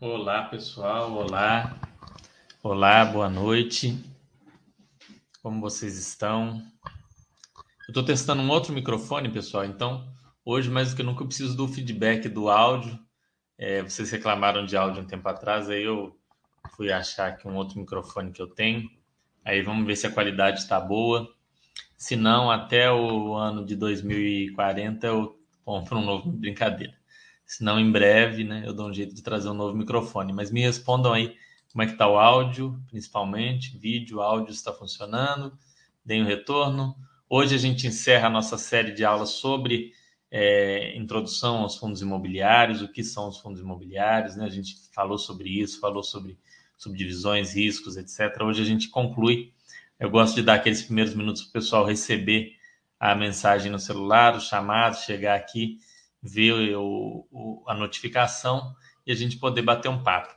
Olá, pessoal. Olá. Olá, boa noite. Como vocês estão? Eu estou testando um outro microfone, pessoal. Então, hoje, mais do que nunca, eu preciso do feedback do áudio. É, vocês reclamaram de áudio um tempo atrás, aí eu fui achar aqui um outro microfone que eu tenho. Aí vamos ver se a qualidade está boa. Se não, até o ano de 2040 eu compro um novo brincadeira. Se não, em breve, né, eu dou um jeito de trazer um novo microfone. Mas me respondam aí como é que está o áudio, principalmente, vídeo, áudio está funcionando, deem um retorno. Hoje a gente encerra a nossa série de aulas sobre é, introdução aos fundos imobiliários, o que são os fundos imobiliários, né? A gente falou sobre isso, falou sobre subdivisões, riscos, etc. Hoje a gente conclui. Eu gosto de dar aqueles primeiros minutos para o pessoal receber a mensagem no celular, o chamado, chegar aqui ver o, o, a notificação e a gente poder bater um papo.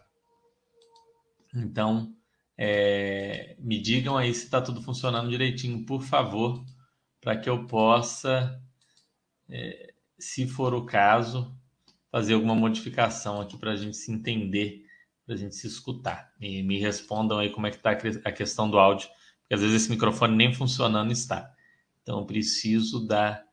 Então, é, me digam aí se está tudo funcionando direitinho, por favor, para que eu possa, é, se for o caso, fazer alguma modificação aqui para a gente se entender, para a gente se escutar. E me respondam aí como é que está a questão do áudio, porque às vezes esse microfone nem funcionando está. Então, eu preciso da,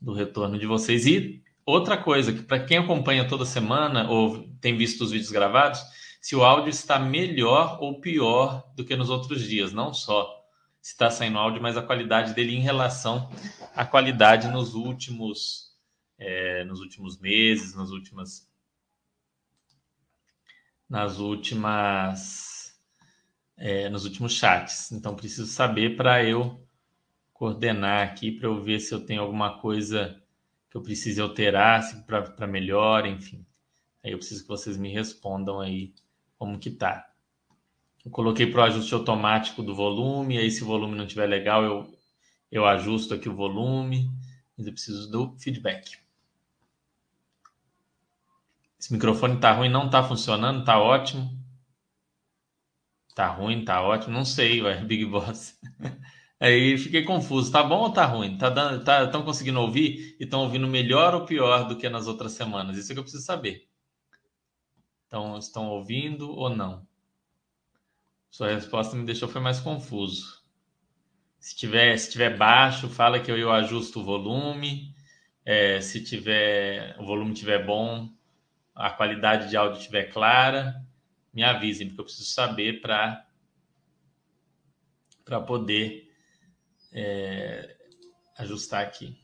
do retorno de vocês. E Outra coisa, que para quem acompanha toda semana ou tem visto os vídeos gravados, se o áudio está melhor ou pior do que nos outros dias, não só se está saindo áudio, mas a qualidade dele em relação à qualidade nos últimos, é, nos últimos meses, nas últimas, nas últimas, é, nos últimos chats. Então preciso saber para eu coordenar aqui para eu ver se eu tenho alguma coisa que eu precise alterar para melhor, enfim. Aí eu preciso que vocês me respondam aí como que tá. Eu coloquei para o ajuste automático do volume, aí se o volume não estiver legal, eu, eu ajusto aqui o volume, mas eu preciso do feedback. Esse microfone tá ruim, não tá funcionando, tá ótimo. Tá ruim, tá ótimo, não sei, ué, Big Boss. Aí fiquei confuso. Tá bom ou tá ruim? Tá dando, tá, estão conseguindo ouvir e estão ouvindo melhor ou pior do que nas outras semanas? Isso é que eu preciso saber. Então, estão ouvindo ou não? Sua resposta me deixou foi mais confuso. Se tiver, se tiver baixo, fala que eu, eu ajusto o volume. É, se tiver o volume tiver bom, a qualidade de áudio estiver clara, me avisem, porque eu preciso saber para para poder é, ajustar aqui.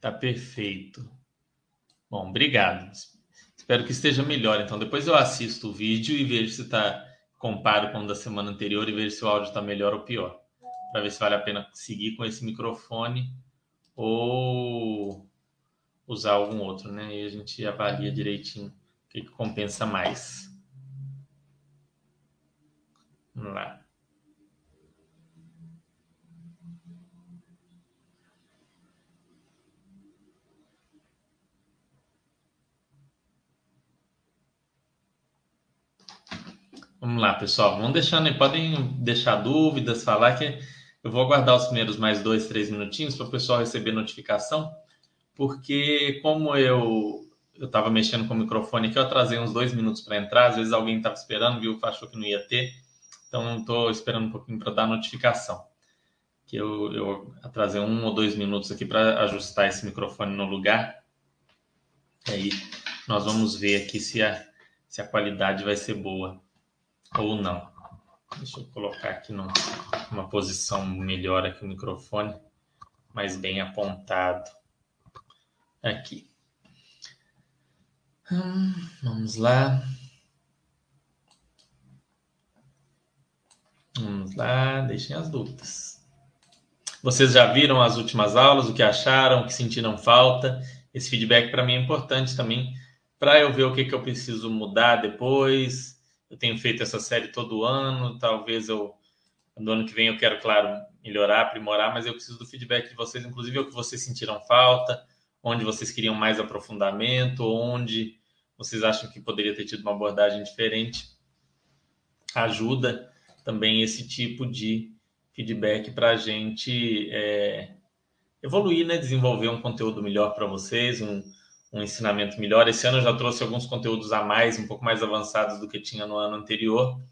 Tá perfeito. Bom, obrigado. Espero que esteja melhor. Então, depois eu assisto o vídeo e vejo se está. Comparo com o da semana anterior e vejo se o áudio está melhor ou pior. Para ver se vale a pena seguir com esse microfone ou usar algum outro, né? E a gente avalia direitinho o que, que compensa mais. Vamos lá. Vamos lá, pessoal. Vamos deixando aí, podem deixar dúvidas, falar que eu vou aguardar os primeiros mais dois, três minutinhos para o pessoal receber notificação, porque como eu eu estava mexendo com o microfone aqui, eu atrasei uns dois minutos para entrar, às vezes alguém estava esperando, viu, achou que não ia ter, então estou esperando um pouquinho para dar notificação. Que eu, eu atrasei um ou dois minutos aqui para ajustar esse microfone no lugar. Aí nós vamos ver aqui se a, se a qualidade vai ser boa ou não. Deixa eu colocar aqui numa posição melhor aqui o microfone, mais bem apontado. Aqui. Hum, vamos lá. Vamos lá, deixem as dúvidas. Vocês já viram as últimas aulas, o que acharam, o que sentiram falta? Esse feedback para mim é importante também, para eu ver o que, que eu preciso mudar depois, eu tenho feito essa série todo ano, talvez eu no ano que vem eu quero, claro, melhorar, aprimorar, mas eu preciso do feedback de vocês, inclusive o que vocês sentiram falta, onde vocês queriam mais aprofundamento, onde vocês acham que poderia ter tido uma abordagem diferente. Ajuda também esse tipo de feedback para a gente é, evoluir, né? desenvolver um conteúdo melhor para vocês, um, um ensinamento melhor. Esse ano eu já trouxe alguns conteúdos a mais, um pouco mais avançados do que tinha no ano anterior.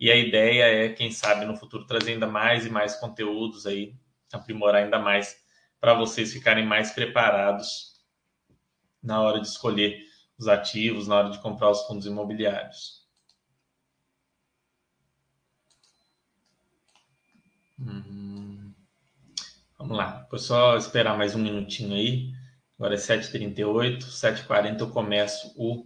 E a ideia é, quem sabe, no futuro trazer ainda mais e mais conteúdos aí, aprimorar ainda mais para vocês ficarem mais preparados na hora de escolher os ativos, na hora de comprar os fundos imobiliários. Hum. Vamos lá, vou só esperar mais um minutinho aí. Agora é 7h38, 7h40 eu começo o,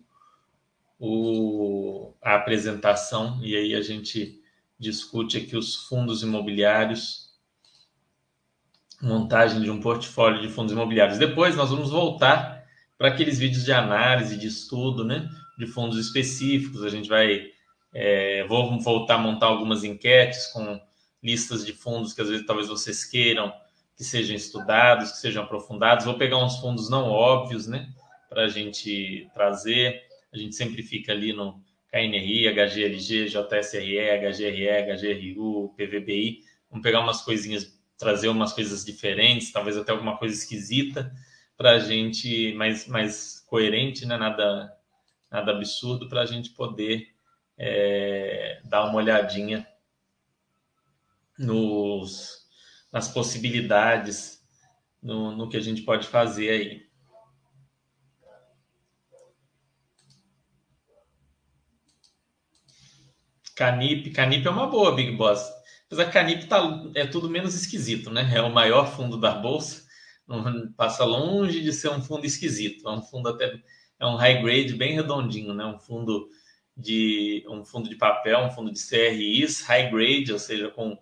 o, a apresentação e aí a gente discute aqui os fundos imobiliários montagem de um portfólio de fundos imobiliários. Depois nós vamos voltar para aqueles vídeos de análise, de estudo, né, de fundos específicos. A gente vai, é, vou voltar a montar algumas enquetes com listas de fundos que às vezes talvez vocês queiram que sejam estudados, que sejam aprofundados. Vou pegar uns fundos não óbvios, né, para a gente trazer. A gente sempre fica ali no KNRI, HGLG, JSRE, HGRE, HGRU, PVBI. Vamos pegar umas coisinhas trazer umas coisas diferentes, talvez até alguma coisa esquisita para a gente, mais, mais coerente, né? nada, nada absurdo, para a gente poder é, dar uma olhadinha nos, nas possibilidades, no, no que a gente pode fazer aí. Canip, Canip é uma boa, Big Boss. Apesar que Canip tá, é tudo menos esquisito, né? É o maior fundo da bolsa, passa longe de ser um fundo esquisito. É um fundo até é um high grade bem redondinho, né? Um fundo de um fundo de papel, um fundo de CRIs high grade, ou seja, com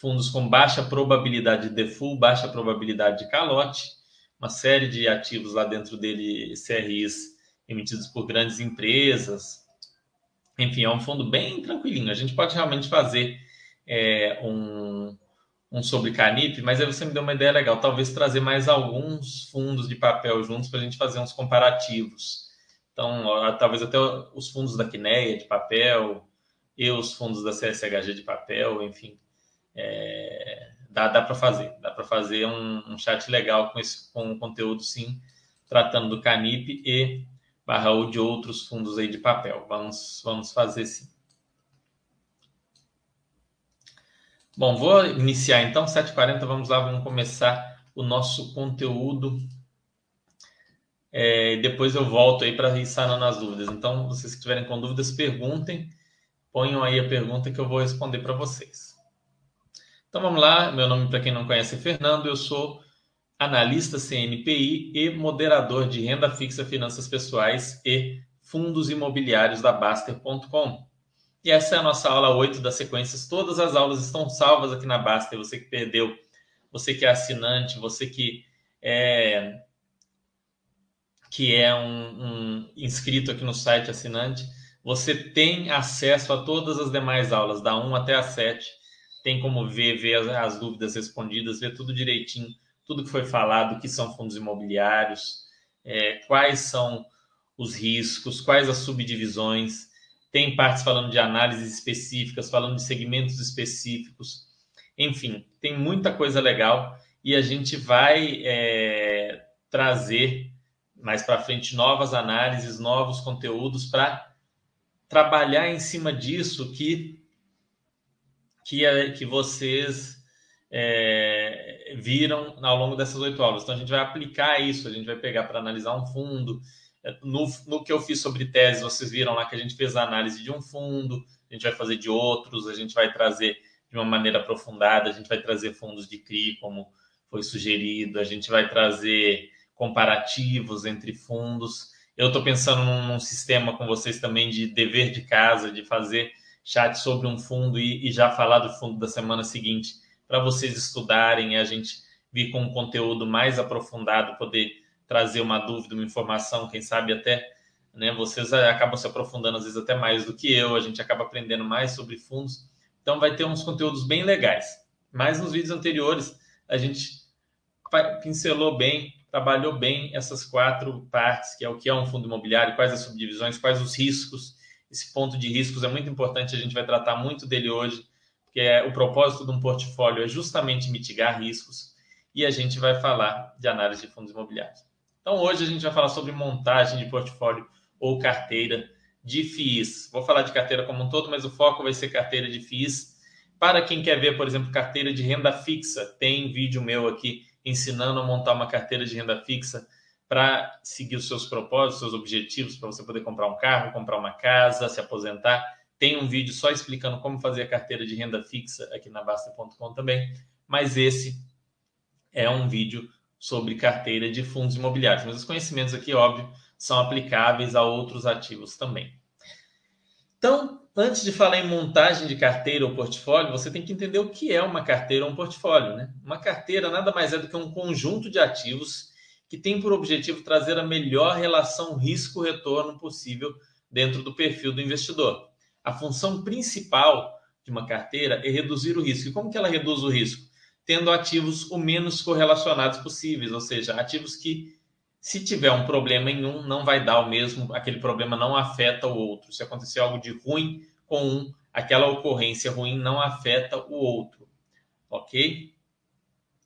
fundos com baixa probabilidade de default, baixa probabilidade de calote, uma série de ativos lá dentro dele, CRIs emitidos por grandes empresas. Enfim, é um fundo bem tranquilinho. A gente pode realmente fazer é, um, um sobre Canip, mas aí você me deu uma ideia legal, talvez trazer mais alguns fundos de papel juntos para a gente fazer uns comparativos. Então, talvez até os fundos da Quineia de papel e os fundos da CSHG de papel, enfim, é, dá, dá para fazer. Dá para fazer um, um, chat legal com esse com conteúdo, sim, tratando do Canip e barra ou de outros fundos aí de papel. Vamos, vamos fazer sim. Bom, vou iniciar então, 7h40, vamos lá, vamos começar o nosso conteúdo. É, depois eu volto aí para ir sanando as dúvidas. Então, vocês que tiverem com dúvidas, perguntem, ponham aí a pergunta que eu vou responder para vocês. Então vamos lá, meu nome para quem não conhece é Fernando, eu sou analista CNPI e moderador de renda fixa, finanças pessoais e fundos imobiliários da Baster.com. E essa é a nossa aula 8 das sequências. Todas as aulas estão salvas aqui na Basta. Você que perdeu, você que é assinante, você que é que é um, um inscrito aqui no site assinante, você tem acesso a todas as demais aulas, da 1 até a 7. Tem como ver, ver as, as dúvidas respondidas, ver tudo direitinho, tudo que foi falado, o que são fundos imobiliários, é, quais são os riscos, quais as subdivisões tem partes falando de análises específicas, falando de segmentos específicos. Enfim, tem muita coisa legal e a gente vai é, trazer mais para frente novas análises, novos conteúdos para trabalhar em cima disso que que, é, que vocês é, viram ao longo dessas oito aulas. Então a gente vai aplicar isso, a gente vai pegar para analisar um fundo, no, no que eu fiz sobre tese, vocês viram lá que a gente fez a análise de um fundo, a gente vai fazer de outros, a gente vai trazer de uma maneira aprofundada, a gente vai trazer fundos de CRI, como foi sugerido, a gente vai trazer comparativos entre fundos. Eu estou pensando num, num, sistema com vocês também de dever de casa, de fazer chat sobre um fundo e, e já falar do fundo da semana seguinte, para vocês estudarem e a gente vir com um conteúdo mais aprofundado, poder trazer uma dúvida, uma informação, quem sabe até né, vocês acabam se aprofundando às vezes até mais do que eu, a gente acaba aprendendo mais sobre fundos. Então vai ter uns conteúdos bem legais. Mas nos vídeos anteriores a gente pincelou bem, trabalhou bem essas quatro partes, que é o que é um fundo imobiliário, quais as subdivisões, quais os riscos. Esse ponto de riscos é muito importante, a gente vai tratar muito dele hoje, porque é, o propósito de um portfólio é justamente mitigar riscos, e a gente vai falar de análise de fundos imobiliários. Então hoje a gente vai falar sobre montagem de portfólio ou carteira de FIIs. Vou falar de carteira como um todo, mas o foco vai ser carteira de FIIs. Para quem quer ver, por exemplo, carteira de renda fixa, tem vídeo meu aqui ensinando a montar uma carteira de renda fixa para seguir os seus propósitos, seus objetivos, para você poder comprar um carro, comprar uma casa, se aposentar. Tem um vídeo só explicando como fazer a carteira de renda fixa aqui na Basta.com também. Mas esse é um vídeo sobre carteira de fundos imobiliários. Mas os conhecimentos aqui, óbvio, são aplicáveis a outros ativos também. Então, antes de falar em montagem de carteira ou portfólio, você tem que entender o que é uma carteira ou um portfólio. Né? Uma carteira nada mais é do que um conjunto de ativos que tem por objetivo trazer a melhor relação risco-retorno possível dentro do perfil do investidor. A função principal de uma carteira é reduzir o risco. E como que ela reduz o risco? Tendo ativos o menos correlacionados possíveis, ou seja, ativos que se tiver um problema em um, não vai dar o mesmo, aquele problema não afeta o outro. Se acontecer algo de ruim com um, aquela ocorrência ruim não afeta o outro. OK?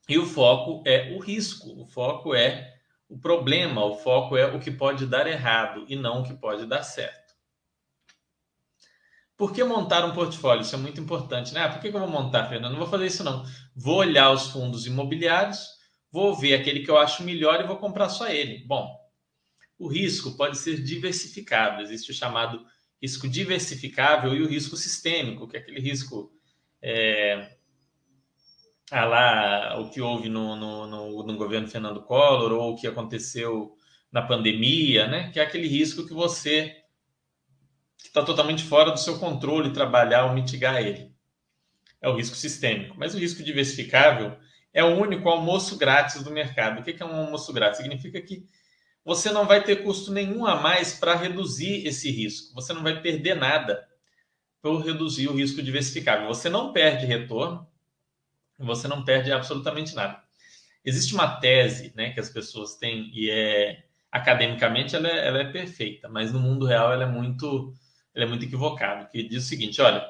E o foco é o risco, o foco é o problema, o foco é o que pode dar errado e não o que pode dar certo. Por que montar um portfólio? Isso é muito importante, né? Ah, por que eu vou montar, Fernando? Não vou fazer isso, não. Vou olhar os fundos imobiliários, vou ver aquele que eu acho melhor e vou comprar só ele. Bom, o risco pode ser diversificado. Existe o chamado risco diversificável e o risco sistêmico, que é aquele risco é, ah, lá o que houve no, no, no, no, governo Fernando Collor ou o que aconteceu na pandemia, né? Que é aquele risco que você está totalmente fora do seu controle trabalhar ou mitigar ele. É o risco sistêmico. Mas o risco diversificável é o único almoço grátis do mercado. O que é um almoço grátis? Significa que você não vai ter custo nenhum a mais para reduzir esse risco. Você não vai perder nada por reduzir o risco diversificável. Você não perde retorno, você não perde absolutamente nada. Existe uma tese né, que as pessoas têm e é academicamente ela é, ela é perfeita, mas no mundo real ela é muito ela é muito equivocada, que diz o seguinte, olha,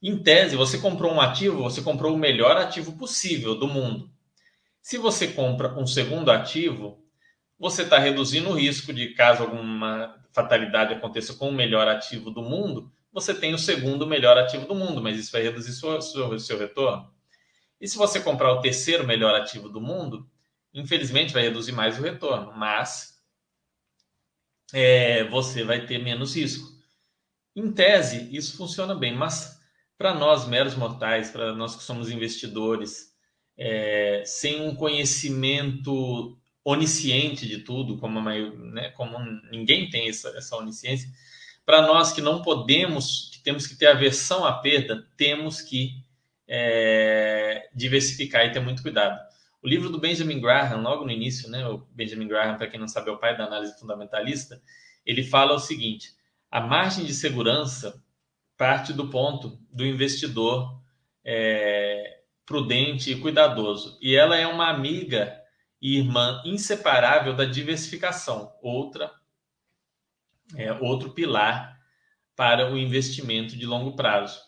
em tese você comprou um ativo, você comprou o melhor ativo possível do mundo. Se você compra um segundo ativo, você está reduzindo o risco de caso alguma fatalidade aconteça com o melhor ativo do mundo, você tem o segundo melhor ativo do mundo, mas isso vai reduzir seu, seu, seu retorno. E se você comprar o terceiro melhor ativo do mundo, infelizmente vai reduzir mais o retorno, mas é, você vai ter menos risco. Em tese, isso funciona bem, mas para nós, meros mortais, para nós que somos investidores, é, sem um conhecimento onisciente de tudo, como, maior, né, como ninguém tem essa, essa onisciência, para nós que não podemos, que temos que ter aversão à perda, temos que é, diversificar e ter muito cuidado. O livro do Benjamin Graham, logo no início, né, o Benjamin Graham, para quem não sabe, é o pai da análise fundamentalista, ele fala o seguinte: a margem de segurança parte do ponto do investidor é, prudente e cuidadoso. E ela é uma amiga e irmã inseparável da diversificação, outra é, outro pilar para o investimento de longo prazo.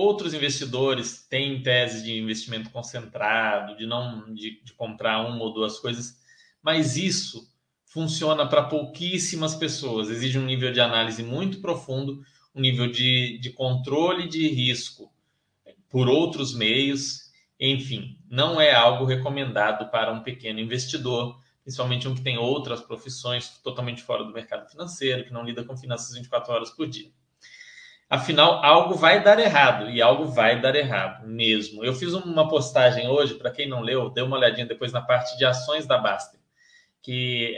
Outros investidores têm tese de investimento concentrado, de não de, de comprar uma ou duas coisas, mas isso funciona para pouquíssimas pessoas. Exige um nível de análise muito profundo, um nível de, de controle de risco por outros meios. Enfim, não é algo recomendado para um pequeno investidor, principalmente um que tem outras profissões totalmente fora do mercado financeiro, que não lida com finanças 24 horas por dia. Afinal, algo vai dar errado e algo vai dar errado mesmo. Eu fiz uma postagem hoje, para quem não leu, dê uma olhadinha depois na parte de ações da Baster, que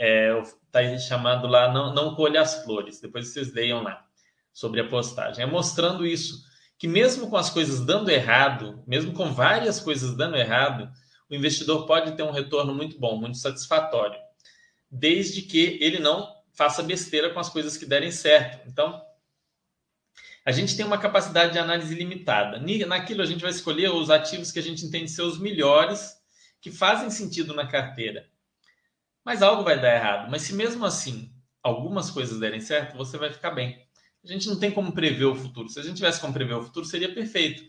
está é, chamando lá não, não colhe as flores. Depois vocês leiam lá sobre a postagem. É mostrando isso, que mesmo com as coisas dando errado, mesmo com várias coisas dando errado, o investidor pode ter um retorno muito bom, muito satisfatório, desde que ele não faça besteira com as coisas que derem certo. Então, a gente tem uma capacidade de análise limitada. Naquilo a gente vai escolher os ativos que a gente entende ser os melhores, que fazem sentido na carteira. Mas algo vai dar errado. Mas se mesmo assim algumas coisas derem certo, você vai ficar bem. A gente não tem como prever o futuro. Se a gente tivesse como prever o futuro, seria perfeito.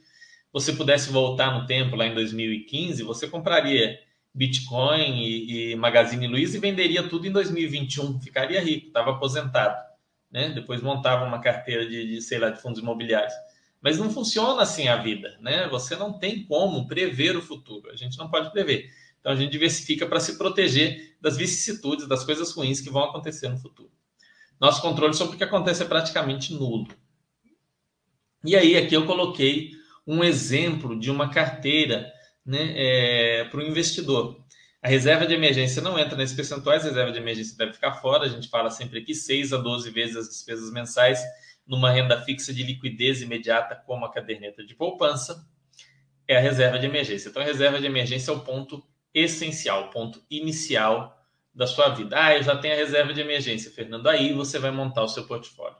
Você pudesse voltar no tempo, lá em 2015, você compraria Bitcoin e, e Magazine Luiza e venderia tudo em 2021, ficaria rico, estava aposentado. Né? Depois montava uma carteira de, de, sei lá, de fundos imobiliários. Mas não funciona assim a vida, né? Você não tem como prever o futuro. A gente não pode prever. Então a gente diversifica para se proteger das vicissitudes, das coisas ruins que vão acontecer no futuro. Nosso controle sobre o que acontece é praticamente nulo. E aí aqui eu coloquei um exemplo de uma carteira né, é, para o investidor. A reserva de emergência não entra nesses percentuais, a reserva de emergência deve ficar fora. A gente fala sempre aqui 6 a 12 vezes as despesas mensais numa renda fixa de liquidez imediata, como a caderneta de poupança, é a reserva de emergência. Então, a reserva de emergência é o ponto essencial, o ponto inicial da sua vida. Ah, eu já tenho a reserva de emergência, Fernando. Aí você vai montar o seu portfólio.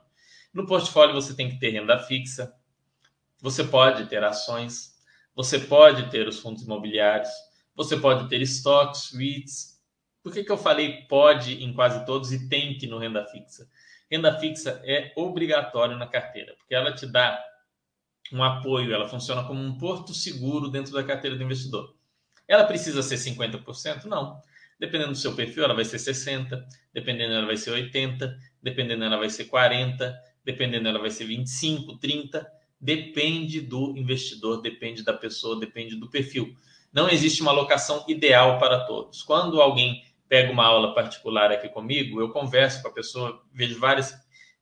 No portfólio você tem que ter renda fixa, você pode ter ações, você pode ter os fundos imobiliários, você pode ter estoques, REITs. Por que, que eu falei pode em quase todos e tem que no renda fixa? Renda fixa é obrigatório na carteira, porque ela te dá um apoio, ela funciona como um porto seguro dentro da carteira do investidor. Ela precisa ser 50%? Não. Dependendo do seu perfil, ela vai ser 60%, dependendo ela vai ser 80%, dependendo ela vai ser 40%, dependendo ela vai ser 25%, 30%. Depende do investidor, depende da pessoa, depende do perfil. Não existe uma alocação ideal para todos. Quando alguém pega uma aula particular aqui comigo, eu converso com a pessoa, vejo várias,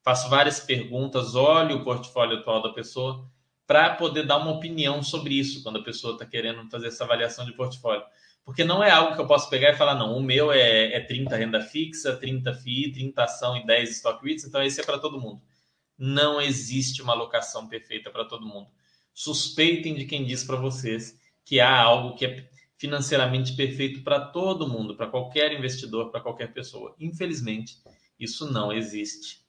faço várias perguntas, olho o portfólio atual da pessoa para poder dar uma opinião sobre isso quando a pessoa está querendo fazer essa avaliação de portfólio. Porque não é algo que eu posso pegar e falar, não, o meu é, é 30 renda fixa, 30 FII, 30 ação e 10 stock REITs, então esse é para todo mundo. Não existe uma alocação perfeita para todo mundo. Suspeitem de quem diz para vocês que há algo que é financeiramente perfeito para todo mundo, para qualquer investidor, para qualquer pessoa. Infelizmente, isso não existe.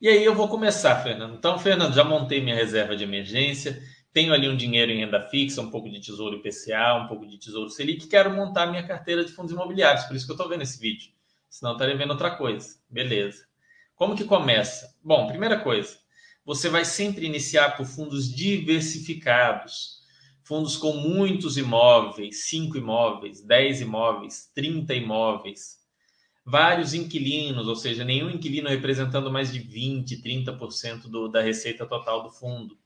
E aí eu vou começar, Fernando. Então, Fernando, já montei minha reserva de emergência, tenho ali um dinheiro em renda fixa, um pouco de tesouro IPCA, um pouco de tesouro Selic, quero montar minha carteira de fundos imobiliários, por isso que eu estou vendo esse vídeo. Senão eu estaria vendo outra coisa. Beleza. Como que começa? Bom, primeira coisa, você vai sempre iniciar por fundos diversificados. Fundos com muitos imóveis, 5 imóveis, 10 imóveis, 30 imóveis. Vários inquilinos, ou seja, nenhum inquilino representando mais de 20, 30% do, da receita total do fundo.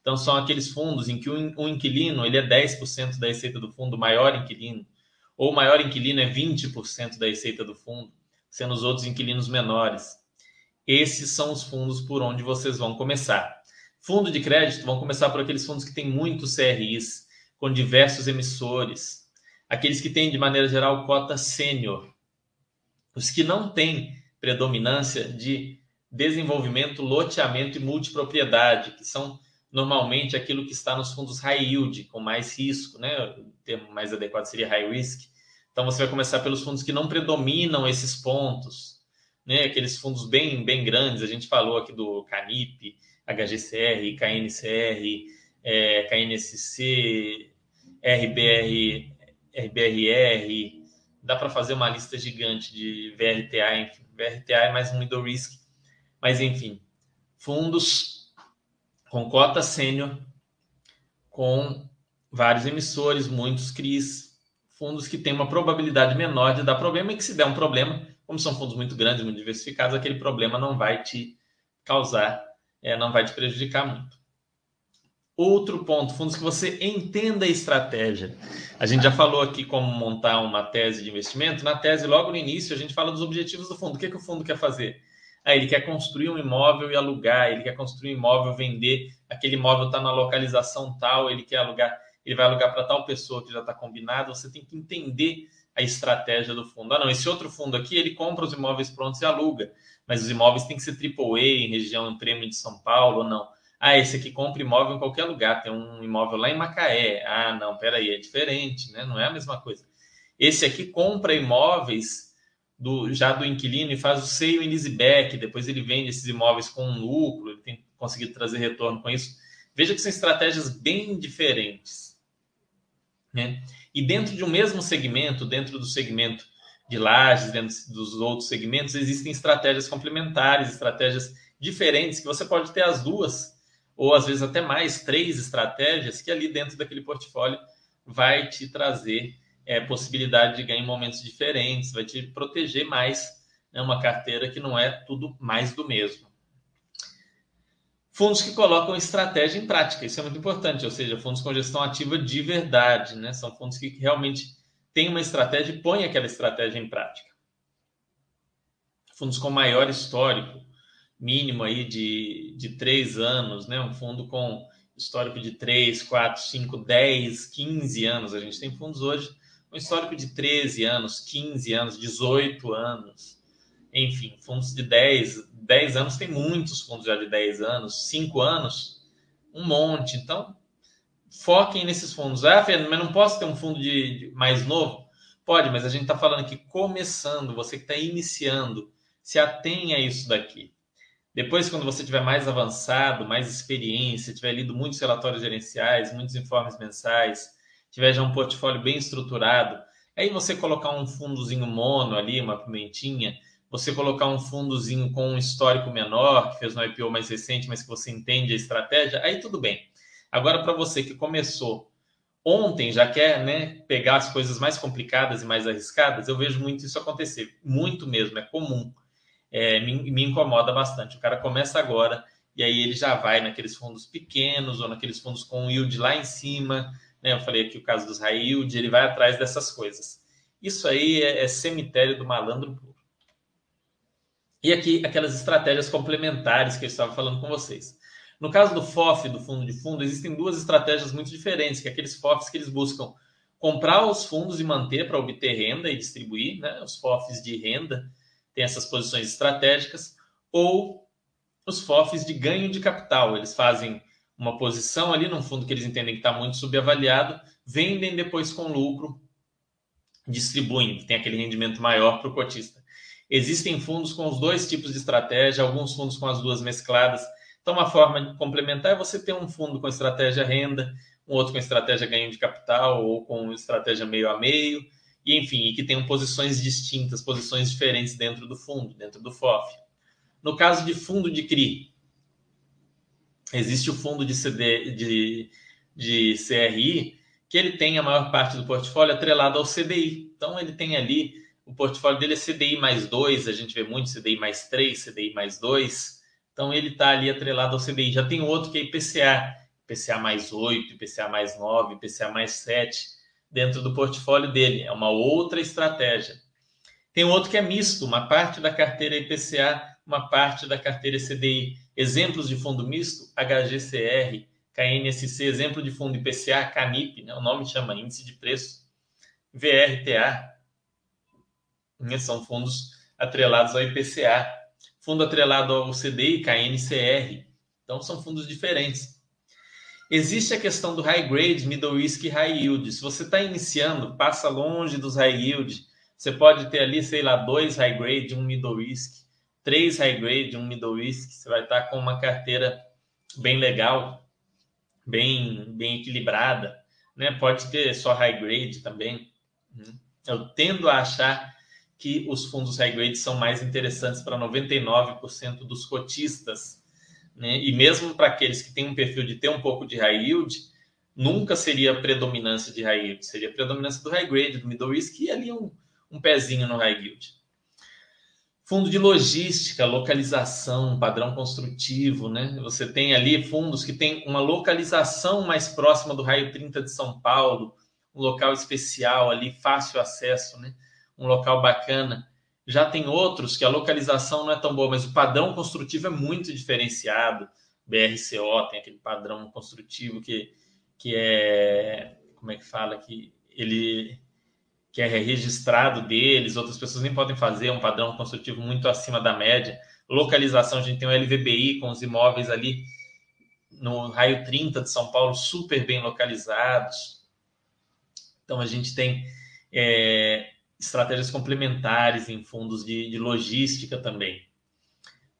Então, são aqueles fundos em que um, um inquilino ele é 10% da receita do fundo, o maior inquilino, ou o maior inquilino é 20% da receita do fundo, sendo os outros inquilinos menores. Esses são os fundos por onde vocês vão começar. Fundo de crédito vão começar por aqueles fundos que têm muitos CRIs, com diversos emissores, aqueles que têm, de maneira geral, cota sênior, os que não têm predominância de desenvolvimento, loteamento e multipropriedade, que são normalmente aquilo que está nos fundos high yield, com mais risco, né? O termo mais adequado seria high risk. Então você vai começar pelos fundos que não predominam esses pontos, né? Aqueles fundos bem, bem grandes, a gente falou aqui do Canip, HGCR, KNCR, é, KNSC, RBR, RBRR, dá para fazer uma lista gigante de VRTA, enfim, VRTA é mais um middle risk, mas enfim, fundos com cota sênior, com vários emissores, muitos CRIs, fundos que têm uma probabilidade menor de dar problema e que se der um problema, como são fundos muito grandes, muito diversificados, aquele problema não vai te causar, é, não vai te prejudicar muito. Outro ponto, fundos que você entenda a estratégia. A gente já falou aqui como montar uma tese de investimento. Na tese, logo no início, a gente fala dos objetivos do fundo. O que, é que o fundo quer fazer? Ah, ele quer construir um imóvel e alugar, ele quer construir um imóvel, vender, aquele imóvel está na localização tal, ele quer alugar, ele vai alugar para tal pessoa que já está combinado. Você tem que entender a estratégia do fundo. Ah, não, esse outro fundo aqui, ele compra os imóveis prontos e aluga, mas os imóveis têm que ser AAA em região em prêmio de São Paulo ou não. Ah, esse aqui compra imóvel em qualquer lugar, tem um imóvel lá em Macaé. Ah, não, peraí, é diferente, né? Não é a mesma coisa. Esse aqui compra imóveis do, já do inquilino e faz o seio em leaseback, depois ele vende esses imóveis com um lucro, ele tem conseguido trazer retorno com isso. Veja que são estratégias bem diferentes. Né? E dentro de um mesmo segmento, dentro do segmento de lajes, dentro dos outros segmentos, existem estratégias complementares, estratégias diferentes, que você pode ter as duas, ou às vezes até mais, três estratégias, que ali dentro daquele portfólio vai te trazer é, possibilidade de ganhar em momentos diferentes, vai te proteger mais, né? uma carteira que não é tudo mais do mesmo. Fundos que colocam estratégia em prática, isso é muito importante, ou seja, fundos com gestão ativa de verdade, né? São fundos que realmente têm uma estratégia e põem aquela estratégia em prática. Fundos com maior histórico, mínimo aí de, de três anos, né? Um fundo com histórico de 3, 4, 5, 10, 15 anos. A gente tem fundos hoje com histórico de 13 anos, 15 anos, 18 anos. Enfim, fundos de 10, 10 anos, tem muitos fundos já de 10 anos, 5 anos, um monte. Então, foquem nesses fundos. Ah, Fernando, mas não posso ter um fundo de, de mais novo? Pode, mas a gente está falando aqui começando, você que está iniciando, se atenha a isso daqui. Depois, quando você tiver mais avançado, mais experiência, tiver lido muitos relatórios gerenciais, muitos informes mensais, tiver já um portfólio bem estruturado, aí você colocar um fundozinho mono ali, uma pimentinha, você colocar um fundozinho com um histórico menor, que fez um IPO mais recente, mas que você entende a estratégia, aí tudo bem. Agora, para você que começou ontem, já quer né, pegar as coisas mais complicadas e mais arriscadas, eu vejo muito isso acontecer. Muito mesmo, é comum é, me, me incomoda bastante. O cara começa agora e aí ele já vai naqueles fundos pequenos ou naqueles fundos com yield lá em cima. Né? Eu falei aqui o caso dos high yield, ele vai atrás dessas coisas. Isso aí é, é cemitério do malandro. E aqui aquelas estratégias complementares que eu estava falando com vocês. No caso do FOF, do fundo de fundo, existem duas estratégias muito diferentes, que é aqueles FOFs que eles buscam comprar os fundos e manter para obter renda e distribuir, né? os FOFs de renda, tem essas posições estratégicas, ou os FOFs de ganho de capital. Eles fazem uma posição ali num fundo que eles entendem que está muito subavaliado, vendem depois com lucro, distribuem, tem aquele rendimento maior para o cotista. Existem fundos com os dois tipos de estratégia, alguns fundos com as duas mescladas. Então, uma forma de complementar é você ter um fundo com estratégia renda, um outro com estratégia ganho de capital ou com estratégia meio a meio e enfim, e que tenham posições distintas, posições diferentes dentro do fundo, dentro do FOF. No caso de fundo de CRI, existe o fundo de, CD, de, de CRI que ele tem a maior parte do portfólio atrelado ao CDI. Então ele tem ali, o portfólio dele é CDI mais 2, a gente vê muito CDI mais 3, CDI mais 2. Então ele está ali atrelado ao CDI. Já tem outro que é IPCA, IPCA mais 8, IPCA mais 9, IPCA mais 7 dentro do portfólio dele. É uma outra estratégia. Tem outro que é misto, uma parte da carteira IPCA, uma parte da carteira CDI. Exemplos de fundo misto, HGCR, KNSC, exemplo de fundo IPCA, CANIP, né? o nome chama Índice de Preço, VRTA. Né? São fundos atrelados ao IPCA. Fundo atrelado ao CDI, KNCR. Então, são fundos diferentes. Existe a questão do high grade, middle risk e high yield. Se você está iniciando, passa longe dos high yield. Você pode ter ali, sei lá, dois high grade, um middle risk, três high grade, um middle risk. Você vai estar tá com uma carteira bem legal, bem, bem equilibrada. Né? Pode ter só high grade também. Eu tendo a achar que os fundos high grade são mais interessantes para 99% dos cotistas né? E mesmo para aqueles que têm um perfil de ter um pouco de high yield, nunca seria predominância de high yield, seria predominância do high grade, do middle risk e ali um, um pezinho no high yield. Fundo de logística, localização, padrão construtivo, né? Você tem ali fundos que têm uma localização mais próxima do raio 30 de São Paulo, um local especial ali, fácil acesso, né? Um local bacana. Já tem outros que a localização não é tão boa, mas o padrão construtivo é muito diferenciado. BRCO tem aquele padrão construtivo que, que é. Como é que fala? Que ele que é registrado deles, outras pessoas nem podem fazer, é um padrão construtivo muito acima da média. Localização, a gente tem o LVBI com os imóveis ali no raio 30 de São Paulo, super bem localizados. Então, a gente tem é, estratégias complementares em fundos de, de logística também.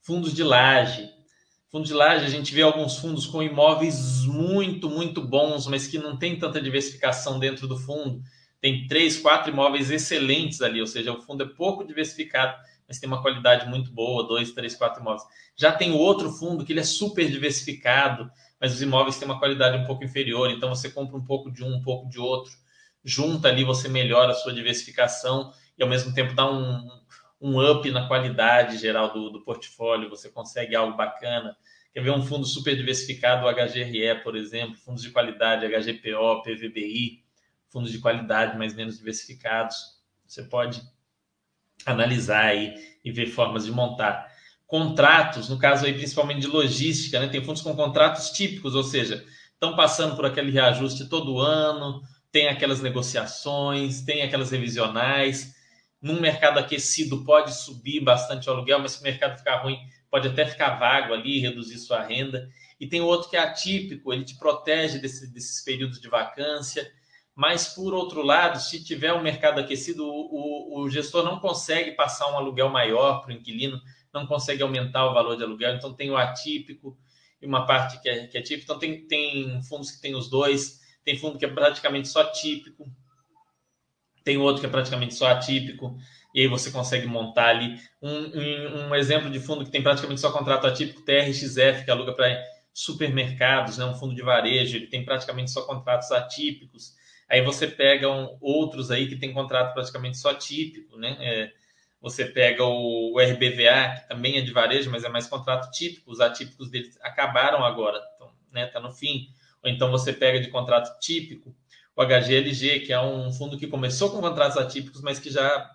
Fundos de laje. Fundos de laje, a gente vê alguns fundos com imóveis muito, muito bons, mas que não tem tanta diversificação dentro do fundo. Tem três, quatro imóveis excelentes ali, ou seja, o fundo é pouco diversificado, mas tem uma qualidade muito boa, dois, três, quatro imóveis. Já tem outro fundo que ele é super diversificado, mas os imóveis têm uma qualidade um pouco inferior, então você compra um pouco de um, um pouco de outro, junta ali, você melhora a sua diversificação e ao mesmo tempo dá um, um up na qualidade geral do, do portfólio, você consegue algo bacana. Quer ver um fundo super diversificado, o HGRE, por exemplo, fundos de qualidade, HGPO, PVBI, fundos de qualidade mais menos diversificados. Você pode analisar aí e ver formas de montar. Contratos, no caso aí principalmente de logística, né? Tem fundos com contratos típicos, ou seja, estão passando por aquele reajuste todo ano, tem aquelas negociações, tem aquelas revisionais. Num mercado aquecido pode subir bastante o aluguel, mas se o mercado ficar ruim, pode até ficar vago ali, reduzir sua renda. E tem outro que é atípico, ele te protege desse, desses períodos de vacância. Mas, por outro lado, se tiver um mercado aquecido, o, o, o gestor não consegue passar um aluguel maior para o inquilino, não consegue aumentar o valor de aluguel. Então, tem o atípico e uma parte que é, que é. Então, tem, tem fundos que tem os dois, tem fundo que é praticamente só típico, tem outro que é praticamente só atípico, e aí você consegue montar ali um, um, um exemplo de fundo que tem praticamente só contrato atípico, TRXF, que aluga para supermercados, né, um fundo de varejo, ele tem praticamente só contratos atípicos. Aí você pega um, outros aí que tem contrato praticamente só típico, né? É, você pega o, o, RBVA, que também é de varejo, mas é mais contrato típico. Os atípicos deles acabaram agora, então, né? Tá no fim. Ou então você pega de contrato típico o HGLG, que é um fundo que começou com contratos atípicos, mas que já,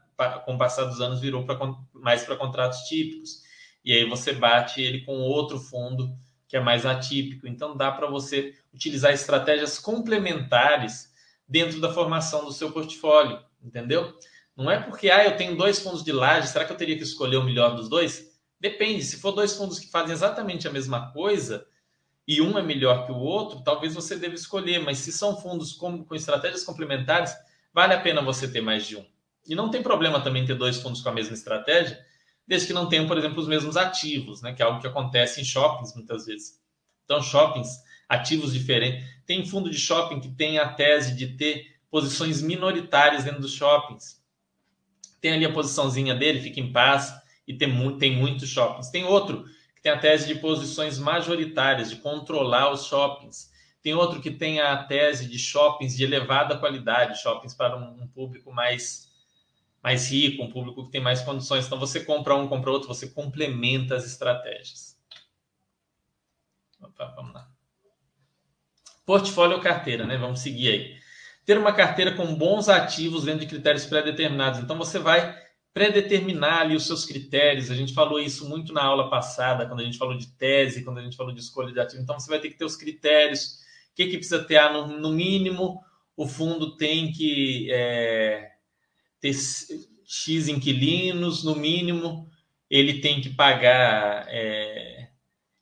com o passar dos anos, virou pra, mais para contratos típicos. E aí você bate ele com outro fundo que é mais atípico. Então dá para você utilizar estratégias complementares dentro da formação do seu portfólio, entendeu? Não é porque ah, eu tenho dois fundos de laje, será que eu teria que escolher o melhor dos dois? Depende. Se for dois fundos que fazem exatamente a mesma coisa e um é melhor que o outro, talvez você deva escolher. Mas se são fundos com, com estratégias complementares, vale a pena você ter mais de um. E não tem problema também ter dois fundos com a mesma estratégia, desde que não tenham, por exemplo, os mesmos ativos, né? Que é algo que acontece em shoppings muitas vezes. Então, shoppings, ativos diferentes. Tem fundo de shopping que tem a tese de ter posições minoritárias dentro dos shoppings. Tem ali a posiçãozinha dele, fica em paz, e tem, tem muitos shoppings. Tem outro que tem a tese de posições majoritárias, de controlar os shoppings. Tem outro que tem a tese de shoppings de elevada qualidade, shoppings para um, público mais, mais rico, um público que tem mais condições. Então, você compra um, compra outro, você complementa as estratégias. Opa, vamos lá. Portfólio ou carteira, né? Vamos seguir aí. Ter uma carteira com bons ativos dentro de critérios pré-determinados. Então você vai predeterminar ali os seus critérios. A gente falou isso muito na aula passada, quando a gente falou de tese, quando a gente falou de escolha de ativo. Então você vai ter que ter os critérios. O que, que precisa ter? Ah, no, no mínimo, o fundo tem que é, ter X inquilinos, no mínimo, ele tem que pagar. É,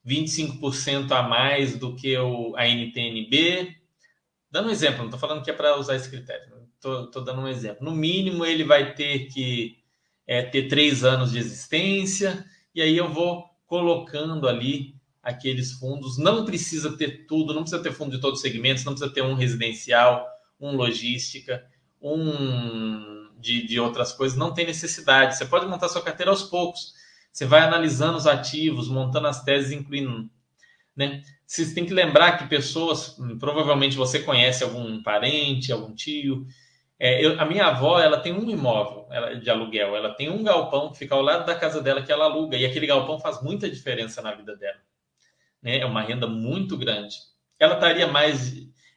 25% a mais do que o, a NTNB. Dando um exemplo, não estou falando que é para usar esse critério, estou dando um exemplo. No mínimo, ele vai ter que é, ter três anos de existência, e aí eu vou colocando ali aqueles fundos. Não precisa ter tudo, não precisa ter fundo de todos os segmentos, não precisa ter um residencial, um logística, um de, de outras coisas, não tem necessidade. Você pode montar sua carteira aos poucos você vai analisando os ativos, montando as teses, incluindo. Né? Você tem que lembrar que pessoas, provavelmente você conhece algum parente, algum tio. É, eu, a minha avó, ela tem um imóvel ela, de aluguel, ela tem um galpão que fica ao lado da casa dela que ela aluga, e aquele galpão faz muita diferença na vida dela. Né? É uma renda muito grande. Ela estaria mais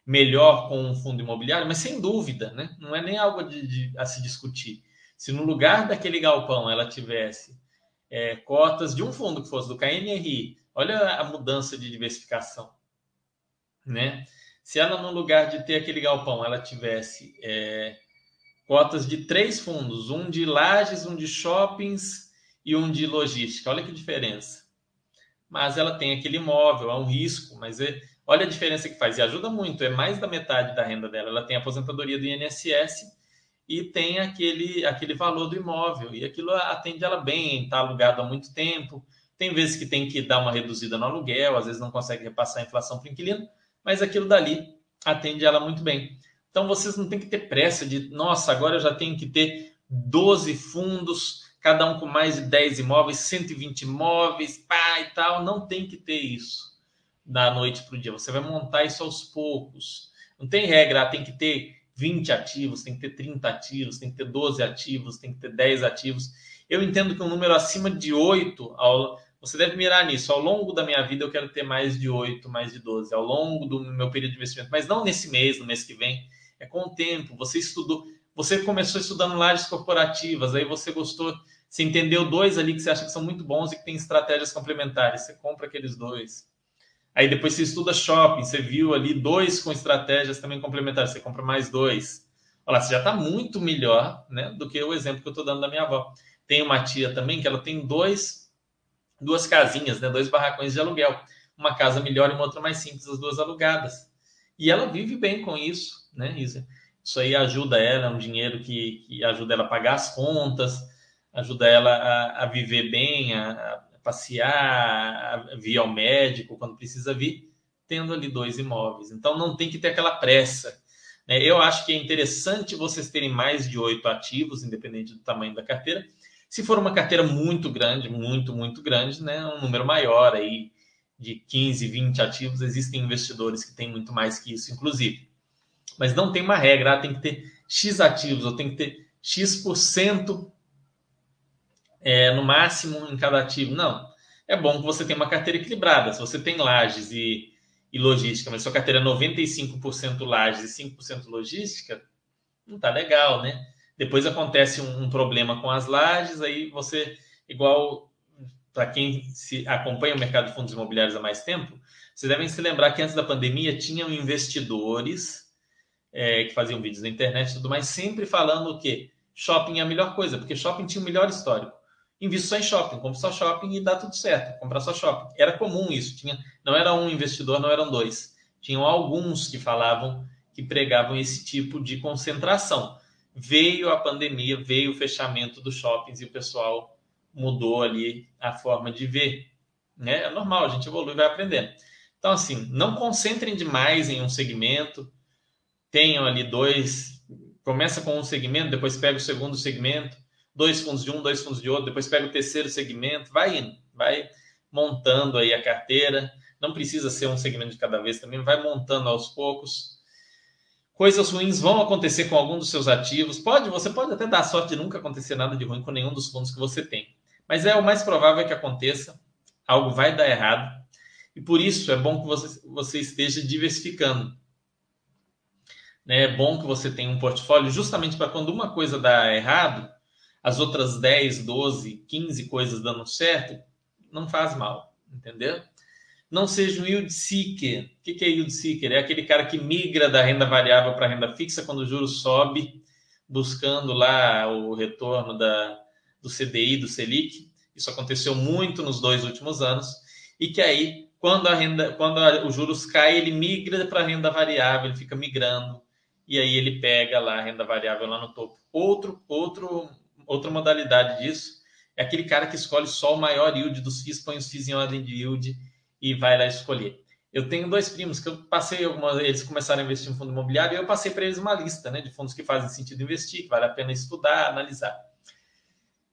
melhor com um fundo imobiliário, mas sem dúvida, né? não é nem algo de, de, a se discutir. Se no lugar daquele galpão ela tivesse é, cotas de um fundo que fosse do KNRI. Olha a mudança de diversificação, né? Se ela, no lugar de ter aquele galpão, ela tivesse é, cotas de três fundos, um de lajes, um de shoppings e um de logística. Olha que diferença. Mas ela tem aquele imóvel, é um risco, mas é, olha a diferença que faz. E ajuda muito, é mais da metade da renda dela. Ela tem a aposentadoria do INSS e tem aquele, aquele valor do imóvel. E aquilo atende ela bem, está alugado há muito tempo. Tem vezes que tem que dar uma reduzida no aluguel, às vezes não consegue repassar a inflação para o inquilino, mas aquilo dali atende ela muito bem. Então vocês não têm que ter pressa de, nossa, agora eu já tenho que ter 12 fundos cada um com mais de 10 imóveis, 120 imóveis, pá e tal. Não tem que ter isso da noite para o dia. Você vai montar isso aos poucos. Não tem regra, tem que ter 20 ativos, tem que ter 30 ativos, tem que ter 12 ativos, tem que ter 10 ativos. Eu entendo que um número acima de 8, ao, você deve mirar nisso. Ao longo da minha vida, eu quero ter mais de 8, mais de 12. Ao longo do meu período de investimento, mas não nesse mês, no mês que vem. É com o tempo. Você estudou, você começou estudando lajes corporativas, aí você gostou, você entendeu dois ali que você acha que são muito bons e que tem estratégias complementares. Você compra aqueles dois. Aí depois você estuda shopping, você viu ali dois com estratégias também complementares, você compra mais dois. Olha lá, você já está muito melhor né, do que o exemplo que eu estou dando da minha avó. Tem uma tia também que ela tem dois, duas casinhas, né, dois barracões de aluguel. Uma casa melhor e uma outra mais simples, as duas alugadas. E ela vive bem com isso, né, Isa? Isso aí ajuda ela, é um dinheiro que, que ajuda ela a pagar as contas, ajuda ela a, a viver bem, a, a passear, a vir ao médico quando precisa vir, tendo ali dois imóveis. Então não tem que ter aquela pressa né? Eu acho que é interessante vocês terem mais de oito ativos, independente do tamanho da carteira. Se for uma carteira muito grande, muito, muito grande, né, um número maior aí de 15, 20 ativos, existem investidores que têm muito mais que isso, inclusive. Mas não tem uma regra, ah, tem que ter X ativos, ou tem que ter X% é, no máximo em cada ativo. Não. É bom que você tenha uma carteira equilibrada. Se você tem lajes e e logística, mas sua carteira é 95% lajes e 5% logística, não tá legal, né? Depois acontece um, um problema com as lajes, aí você, igual para quem se acompanha o mercado de fundos imobiliários há mais tempo, vocês devem se lembrar que antes da pandemia tinham investidores é, que faziam vídeos na internet e tudo mais, sempre falando o quê? Shopping é a melhor coisa, porque shopping tinha o melhor histórico invisto só em shopping, compro só shopping e dá tudo certo, comprar só shopping. Era comum isso, tinha, não era um investidor, não eram dois. Tinham alguns que falavam, que pregavam esse tipo de concentração. Veio a pandemia, veio o fechamento dos shoppings e o pessoal mudou ali a forma de ver. Né? É normal, a gente evolui e vai aprendendo. Então, assim, não concentrem demais em um segmento, tenham ali dois, começa com um segmento, depois pega o segundo segmento, dois fundos de um, dois fundos de outro, depois pega o terceiro segmento, vai indo, vai montando aí a carteira. Não precisa ser um segmento de cada vez também, vai montando aos poucos. Coisas ruins vão acontecer com algum dos seus ativos. Pode, você pode até dar sorte de nunca acontecer nada de ruim com nenhum dos fundos que você tem. Mas é o mais provável que aconteça. Algo vai dar errado. E por isso é bom que você, você esteja diversificando. Né? É bom que você tenha um portfólio justamente para quando uma coisa dá errado, as outras 10, 12, 15 coisas dando certo, não faz mal, entendeu? Não seja um yield seeker. O que é yield seeker? É aquele cara que migra da renda variável para a renda fixa quando o juro sobe, buscando lá o retorno da, do CDI, do Selic. Isso aconteceu muito nos dois últimos anos. E que aí, quando a renda, quando a, os juros caem, ele migra para a renda variável, ele fica migrando. E aí ele pega lá a renda variável lá no topo. Outro, outro outra modalidade disso é aquele cara que escolhe só o maior yield dos FIIs, põe os FIIs em ordem de yield e vai lá escolher. Eu tenho dois primos que eu passei alguma, eles começaram a investir em fundo imobiliário e eu passei para eles uma lista, né, de fundos que fazem sentido investir, que vale a pena estudar, analisar.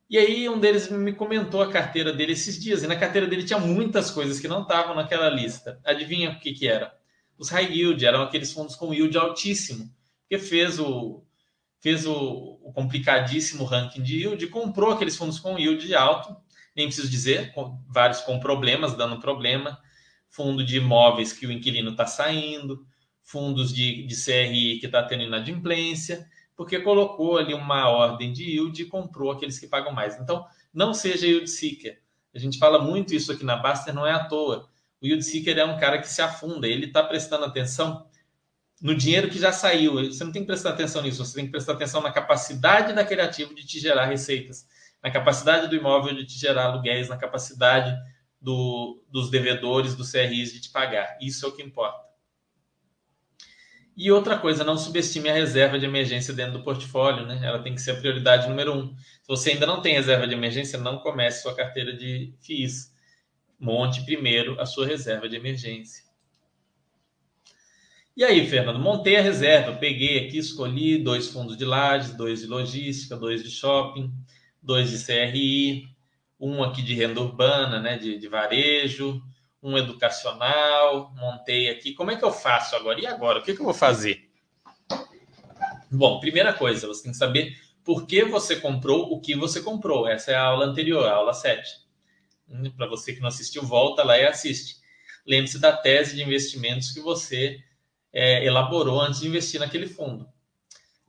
E aí um deles me comentou a carteira dele esses dias, e na carteira dele tinha muitas coisas que não estavam naquela lista. Adivinha o que que era? Os high yield, eram aqueles fundos com yield altíssimo, que fez o fez o, o complicadíssimo ranking de yield, comprou aqueles fundos com yield alto, nem preciso dizer, com, vários com problemas, dando problema, fundo de imóveis que o inquilino está saindo, fundos de, de CRI que está tendo inadimplência, porque colocou ali uma ordem de yield e comprou aqueles que pagam mais. Então, não seja yield seeker. A gente fala muito isso aqui na Baster, não é à toa. O yield seeker é um cara que se afunda, ele está prestando atenção no dinheiro que já saiu. Você não tem que prestar atenção nisso, você tem que prestar atenção na capacidade daquele ativo de te gerar receitas, na capacidade do imóvel de te gerar aluguéis, na capacidade do, dos devedores, dos CRIs de te pagar. Isso é o que importa. E outra coisa, não subestime a reserva de emergência dentro do portfólio, né? Ela tem que ser a prioridade número um. Se você ainda não tem reserva de emergência, não comece sua carteira de FIIs. Monte primeiro a sua reserva de emergência. E aí, Fernando, montei a reserva, peguei aqui, escolhi dois fundos de lajes, dois de logística, dois de shopping, dois de CRI, um aqui de renda urbana, né, de, de varejo, um educacional, montei aqui. Como é que eu faço agora? E agora? O que, que eu vou fazer? Bom, primeira coisa, você tem que saber por que você comprou o que você comprou. Essa é a aula anterior, a aula 7. Hum, Para você que não assistiu, volta lá e assiste. Lembre-se da tese de investimentos que você é, elaborou antes de investir naquele fundo.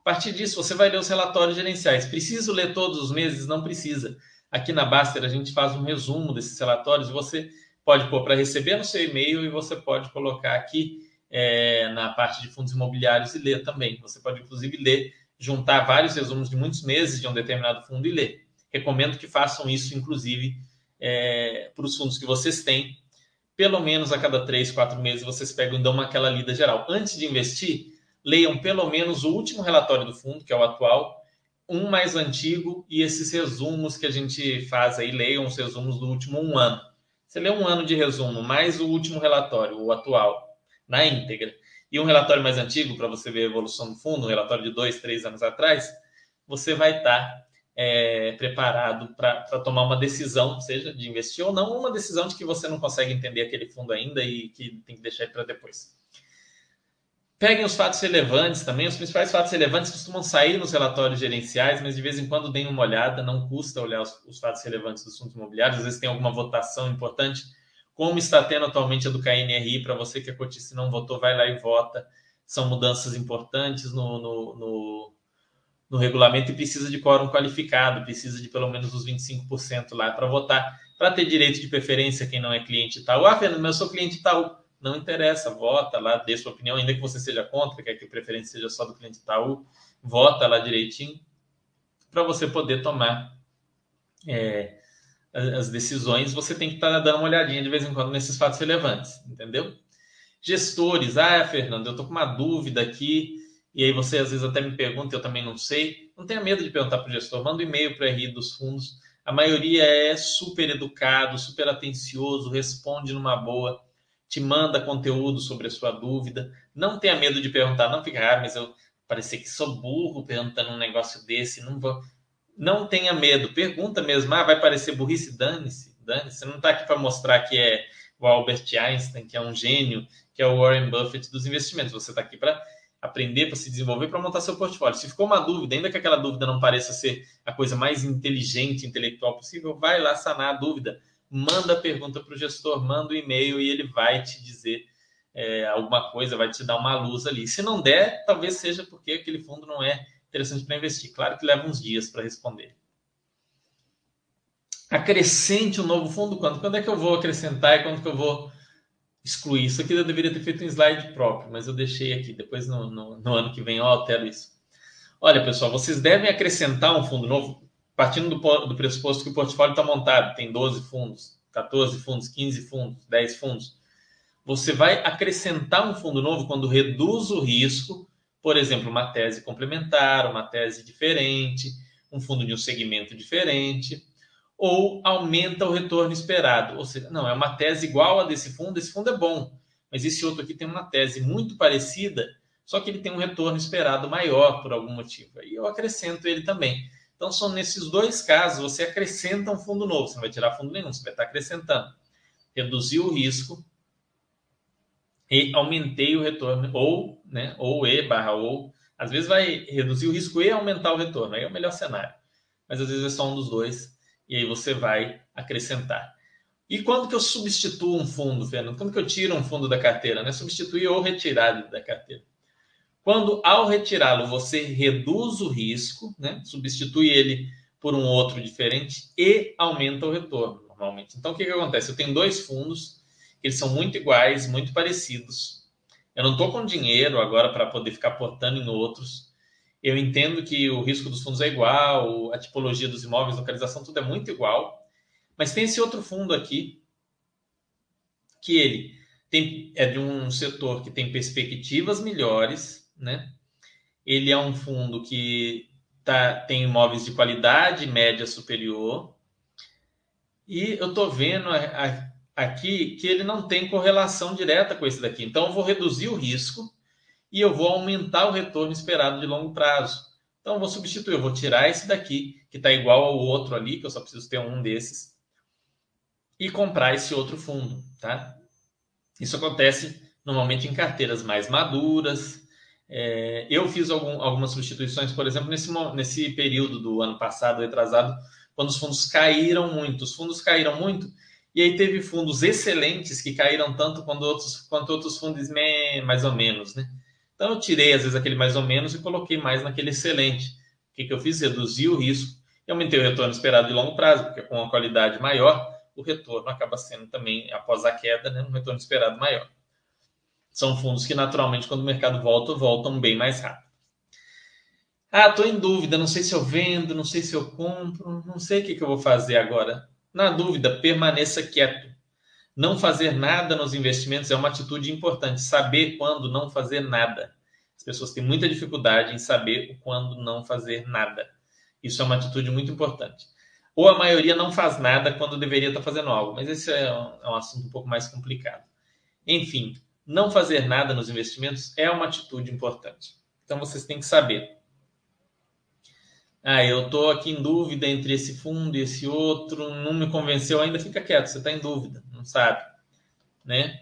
A partir disso, você vai ler os relatórios gerenciais. Preciso ler todos os meses? Não precisa. Aqui na Baster, a gente faz um resumo desses relatórios. Você pode pôr para receber no seu e-mail e você pode colocar aqui é, na parte de fundos imobiliários e ler também. Você pode, inclusive, ler, juntar vários resumos de muitos meses de um determinado fundo e ler. Recomendo que façam isso, inclusive, é, para os fundos que vocês têm. Pelo menos a cada três, quatro meses, vocês pegam e dão uma aquela lida geral. Antes de investir, leiam pelo menos o último relatório do fundo, que é o atual, um mais antigo e esses resumos que a gente faz aí, leiam os resumos do último um ano. Você lê um ano de resumo, mais o último relatório, o atual, na íntegra, e um relatório mais antigo para você ver a evolução do fundo, um relatório de dois, três anos atrás, você vai estar tá, é, preparado para tomar uma decisão, seja de investir ou não, uma decisão de que você não consegue entender aquele fundo ainda e que tem que deixar para depois. Peguem os fatos relevantes também. Os principais fatos relevantes costumam sair nos relatórios gerenciais, mas de vez em quando deem uma olhada. Não custa olhar os, os fatos relevantes dos fundos imobiliários. Às vezes tem alguma votação importante, como está tendo atualmente a do KNRI. Para você que é cotista e não votou, vai lá e vota. São mudanças importantes no, no, no, no regulamento e precisa de quórum qualificado, precisa de pelo menos os 25% lá para votar, para ter direito de preferência quem não é cliente Itaú. Ah, Fernando, mas eu sou cliente Itaú não interessa, vota lá, dê sua opinião, ainda que você seja contra, quer que a preferência seja só do cliente Itaú, vota lá direitinho, para você poder tomar é, as decisões, você tem que estar tá dando uma olhadinha de vez em quando nesses fatos relevantes, entendeu? Gestores, ah, Fernando, eu estou com uma dúvida aqui, e aí você às vezes até me pergunta, eu também não sei. Não tenha medo de perguntar para o gestor, manda um e-mail para a RI dos fundos. A maioria é super educado, super atencioso, responde numa boa te manda conteúdo sobre a sua dúvida. Não tenha medo de perguntar, não fica, ah, mas eu parecer que sou burro perguntando um negócio desse, não vou. Não tenha medo, pergunta mesmo, ah, vai parecer burrice, dane-se, dane-se. Você não está aqui para mostrar que é o Albert Einstein, que é um gênio, que é o Warren Buffett dos investimentos. Você está aqui para aprender, para se desenvolver, para montar seu portfólio. Se ficou uma dúvida, ainda que aquela dúvida não pareça ser a coisa mais inteligente, intelectual possível, vai lá sanar a dúvida manda a pergunta para o gestor, manda o um e-mail e ele vai te dizer é, alguma coisa, vai te dar uma luz ali. Se não der, talvez seja porque aquele fundo não é interessante para investir. Claro que leva uns dias para responder. Acrescente um novo fundo quando? Quando é que eu vou acrescentar e quando que eu vou excluir? Isso aqui eu deveria ter feito um slide próprio, mas eu deixei aqui. Depois, no, no, no ano que vem, eu altero isso. Olha, pessoal, vocês devem acrescentar um fundo novo partindo do, do pressuposto que o portfólio está montado, tem 12 fundos, 14 fundos, 15 fundos, 10 fundos, você vai acrescentar um fundo novo quando reduz o risco, por exemplo, uma tese complementar, uma tese diferente, um fundo de um segmento diferente, ou aumenta o retorno esperado. Ou seja, não, é uma tese igual a desse fundo, esse fundo é bom, mas esse outro aqui tem uma tese muito parecida, só que ele tem um retorno esperado maior por algum motivo. Aí eu acrescento ele também. Então, são nesses dois casos, você acrescenta um fundo novo. Você não vai tirar fundo nenhum, você vai estar acrescentando. Reduzir o risco e aumentei o retorno, ou, né, ou E barra ou. Às vezes vai reduzir o risco e aumentar o retorno. Aí é o melhor cenário. Mas às vezes é só um dos dois. E aí você vai acrescentar. E quando que eu substituo um fundo, Fernando? Quando que eu tiro um fundo da carteira? Né? Substituir ou retirar da carteira. Quando, ao retirá-lo, você reduz o risco, né? substitui ele por um outro diferente e aumenta o retorno, normalmente. Então, o que, que acontece? Eu tenho dois fundos, eles são muito iguais, muito parecidos. Eu não estou com dinheiro agora para poder ficar portando em outros. Eu entendo que o risco dos fundos é igual, a tipologia dos imóveis, localização, tudo é muito igual. Mas tem esse outro fundo aqui, que ele tem, é de um setor que tem perspectivas melhores, né? Ele é um fundo que tá, tem imóveis de qualidade média superior. E eu estou vendo aqui que ele não tem correlação direta com esse daqui. Então, eu vou reduzir o risco e eu vou aumentar o retorno esperado de longo prazo. Então, eu vou substituir, eu vou tirar esse daqui, que está igual ao outro ali, que eu só preciso ter um desses, e comprar esse outro fundo, tá? Isso acontece normalmente em carteiras mais maduras. É, eu fiz algum, algumas substituições, por exemplo, nesse, nesse período do ano passado, retrasado, quando os fundos caíram muito. Os fundos caíram muito e aí teve fundos excelentes que caíram tanto quanto outros, quanto outros fundos mais ou menos, né? Então eu tirei às vezes aquele mais ou menos e coloquei mais naquele excelente. O que, que eu fiz? Reduzi o risco e aumentei o retorno esperado de longo prazo, porque com uma qualidade maior, o retorno acaba sendo também, após a queda, né, um retorno esperado maior. São fundos que naturalmente, quando o mercado volta, voltam bem mais rápido. Ah, estou em dúvida, não sei se eu vendo, não sei se eu compro, não sei o que, que eu vou fazer agora. Na dúvida, permaneça quieto. Não fazer nada nos investimentos é uma atitude importante. Saber quando não fazer nada. As pessoas têm muita dificuldade em saber quando não fazer nada. Isso é uma atitude muito importante. Ou a maioria não faz nada quando deveria estar fazendo algo, mas esse é um, é um assunto um pouco mais complicado. Enfim, não fazer nada nos investimentos é uma atitude importante. Então vocês têm que saber ah, eu estou aqui em dúvida entre esse fundo e esse outro, não me convenceu ainda, fica quieto, você está em dúvida, não sabe, né?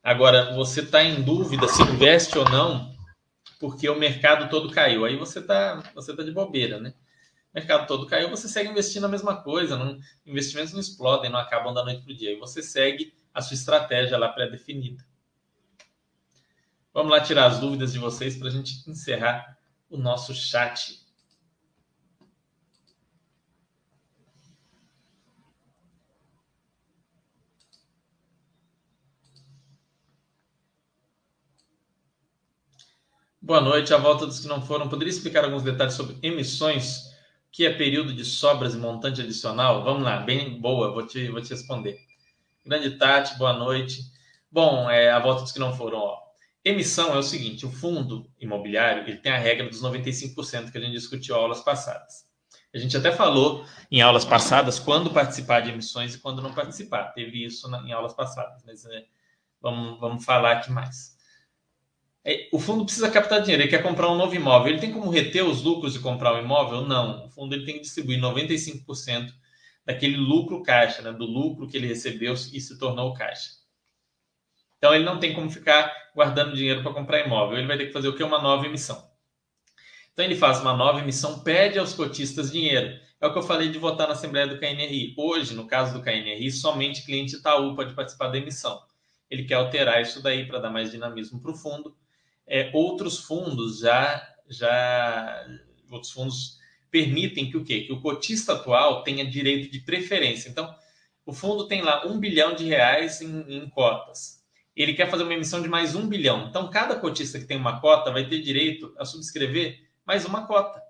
Agora, você está em dúvida se investe ou não, porque o mercado todo caiu, aí você está você tá de bobeira, né? O mercado todo caiu, você segue investindo a mesma coisa, não, investimentos não explodem, não acabam da noite para o dia, aí você segue a sua estratégia lá pré-definida. Vamos lá tirar as dúvidas de vocês para a gente encerrar o nosso chat Boa noite. A volta dos que não foram. Poderia explicar alguns detalhes sobre emissões, que é período de sobras e montante adicional? Vamos lá, bem boa, vou te, vou te responder. Grande Tati, boa noite. Bom, é, a volta dos que não foram. Ó. Emissão é o seguinte: o fundo imobiliário ele tem a regra dos 95% que a gente discutiu aulas passadas. A gente até falou em aulas passadas quando participar de emissões e quando não participar. Teve isso na, em aulas passadas, mas é, vamos, vamos falar aqui mais. É, o fundo precisa captar dinheiro, ele quer comprar um novo imóvel. Ele tem como reter os lucros de comprar um imóvel? Não. O fundo ele tem que distribuir 95% daquele lucro caixa, né? do lucro que ele recebeu e se tornou caixa. Então ele não tem como ficar guardando dinheiro para comprar imóvel. Ele vai ter que fazer o que? Uma nova emissão. Então ele faz uma nova emissão, pede aos cotistas dinheiro. É o que eu falei de votar na Assembleia do KNRI. Hoje, no caso do KNRI, somente cliente Itaú pode participar da emissão. Ele quer alterar isso daí para dar mais dinamismo para o fundo é, outros fundos já, já outros fundos permitem que o quê? Que o cotista atual tenha direito de preferência. Então, o fundo tem lá um bilhão de reais em, em cotas. Ele quer fazer uma emissão de mais um bilhão. Então, cada cotista que tem uma cota vai ter direito a subscrever mais uma cota.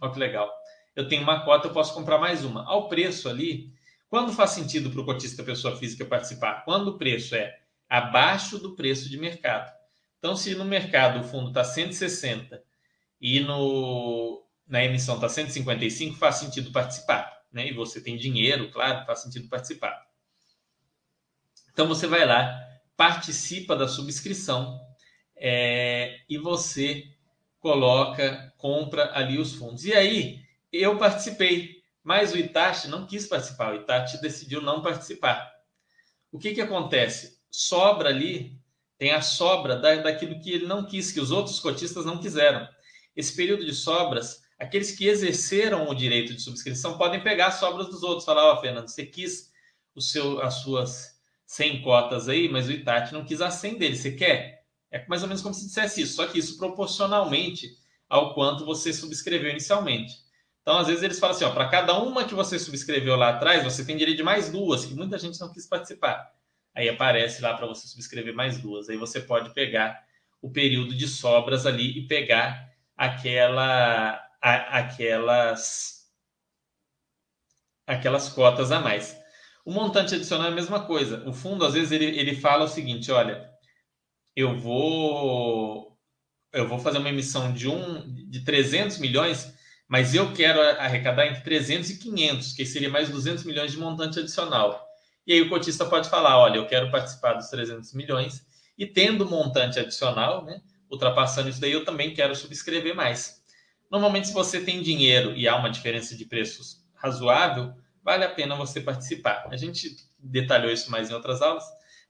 Olha que legal. Eu tenho uma cota, eu posso comprar mais uma. Ao preço ali, quando faz sentido para o cotista pessoa física participar? Quando o preço é abaixo do preço de mercado. Então, se no mercado o fundo está 160 e no, na emissão está 155, faz sentido participar. Né? E você tem dinheiro, claro, faz sentido participar. Então, você vai lá, participa da subscrição é, e você coloca, compra ali os fundos. E aí, eu participei, mas o Itachi não quis participar, o Itachi decidiu não participar. O que, que acontece? Sobra ali tem a sobra da, daquilo que ele não quis, que os outros cotistas não quiseram. Esse período de sobras, aqueles que exerceram o direito de subscrição podem pegar as sobras dos outros. Falar, ó, oh, Fernando, você quis o seu, as suas 100 cotas aí, mas o Itati não quis a 100 dele. Você quer? É mais ou menos como se dissesse isso, só que isso proporcionalmente ao quanto você subscreveu inicialmente. Então, às vezes, eles falam assim: para cada uma que você subscreveu lá atrás, você tem direito de mais duas, que muita gente não quis participar aí aparece lá para você subscrever mais duas. Aí você pode pegar o período de sobras ali e pegar aquela, a, aquelas, aquelas cotas a mais. O montante adicional é a mesma coisa. O fundo, às vezes, ele, ele fala o seguinte: olha, eu vou eu vou fazer uma emissão de um de 300 milhões, mas eu quero arrecadar entre 300 e 500, que seria mais 200 milhões de montante adicional. E aí o cotista pode falar, olha, eu quero participar dos 300 milhões e tendo montante adicional, né, ultrapassando isso daí, eu também quero subscrever mais. Normalmente, se você tem dinheiro e há uma diferença de preços razoável, vale a pena você participar. A gente detalhou isso mais em outras aulas,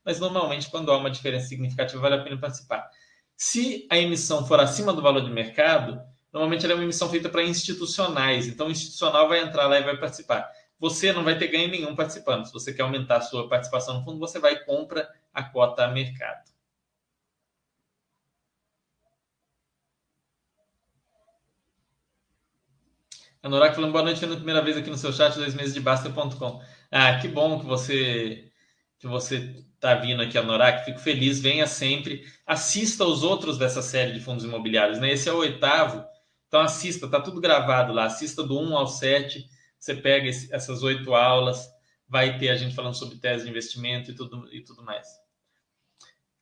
mas normalmente, quando há uma diferença significativa, vale a pena participar. Se a emissão for acima do valor de mercado, normalmente ela é uma emissão feita para institucionais, então o institucional vai entrar lá e vai participar. Você não vai ter ganho nenhum participando. Se você quer aumentar a sua participação no fundo, você vai e compra a cota a mercado. A Norak falando boa noite, a primeira vez aqui no seu chat, dois meses de Basta.com. Ah, que bom que você que você está vindo aqui, a Norak. Fico feliz, venha sempre. Assista os outros dessa série de fundos imobiliários, né? Esse é o oitavo. Então assista, tá tudo gravado lá. Assista do 1 ao 7. Você pega esse, essas oito aulas, vai ter a gente falando sobre tese de investimento e tudo, e tudo mais.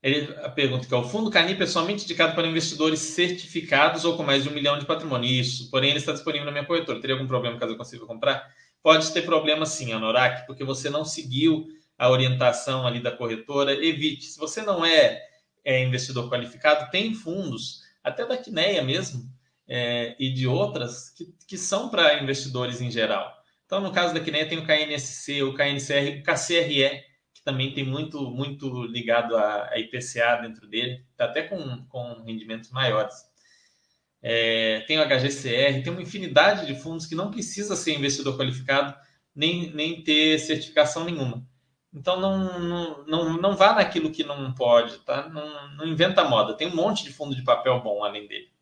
Ele, pergunta que é: o fundo Canip é somente indicado para investidores certificados ou com mais de um milhão de patrimônio? Isso, porém ele está disponível na minha corretora. Teria algum problema caso eu consiga comprar? Pode ter problema sim, Anorak, porque você não seguiu a orientação ali da corretora. Evite. Se você não é, é investidor qualificado, tem fundos, até da Quineia mesmo, é, e de outras, que, que são para investidores em geral. Então, no caso da Quineia, tem o KNSC, o KNCR, o KCRE, também tem muito, muito ligado a, a IPCA dentro dele, tá até com, com rendimentos maiores. É, tem o HGCR, tem uma infinidade de fundos que não precisa ser investidor qualificado nem, nem ter certificação nenhuma. Então não, não, não, não vá naquilo que não pode, tá? Não, não inventa moda. Tem um monte de fundo de papel bom além dele.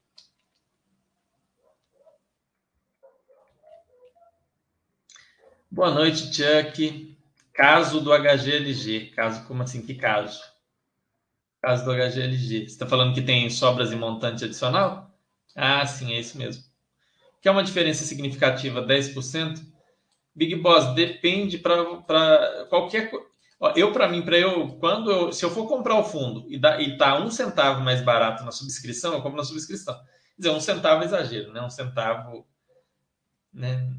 Boa noite, Chuck. Caso do HGLG. Caso, como assim? Que caso? Caso do HGLG. Você está falando que tem sobras e montante adicional? Ah, sim, é isso mesmo. Que é uma diferença significativa, 10%? Big Boss, depende para qualquer coisa. Eu, para mim, para eu, quando eu, se eu for comprar o fundo e, dá, e tá um centavo mais barato na subscrição, eu compro na subscrição. Quer dizer, um centavo é exagero, né? Um centavo, né?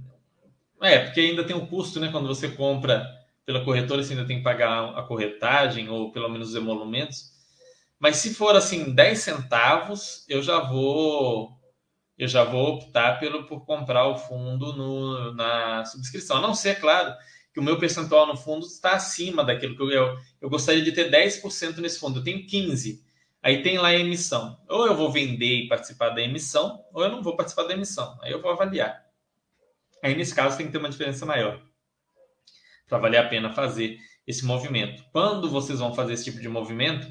É, porque ainda tem um custo, né? Quando você compra pela corretora você ainda tem que pagar a corretagem ou pelo menos os emolumentos. Mas se for assim 10 centavos, eu já vou eu já vou optar pelo por comprar o fundo no, na subscrição. A não ser, claro, que o meu percentual no fundo está acima daquilo que eu, eu, eu gostaria de ter 10% nesse fundo. Eu tenho 15. Aí tem lá a emissão. Ou eu vou vender e participar da emissão, ou eu não vou participar da emissão. Aí eu vou avaliar. Aí nesse caso tem que ter uma diferença maior para valer a pena fazer esse movimento. Quando vocês vão fazer esse tipo de movimento,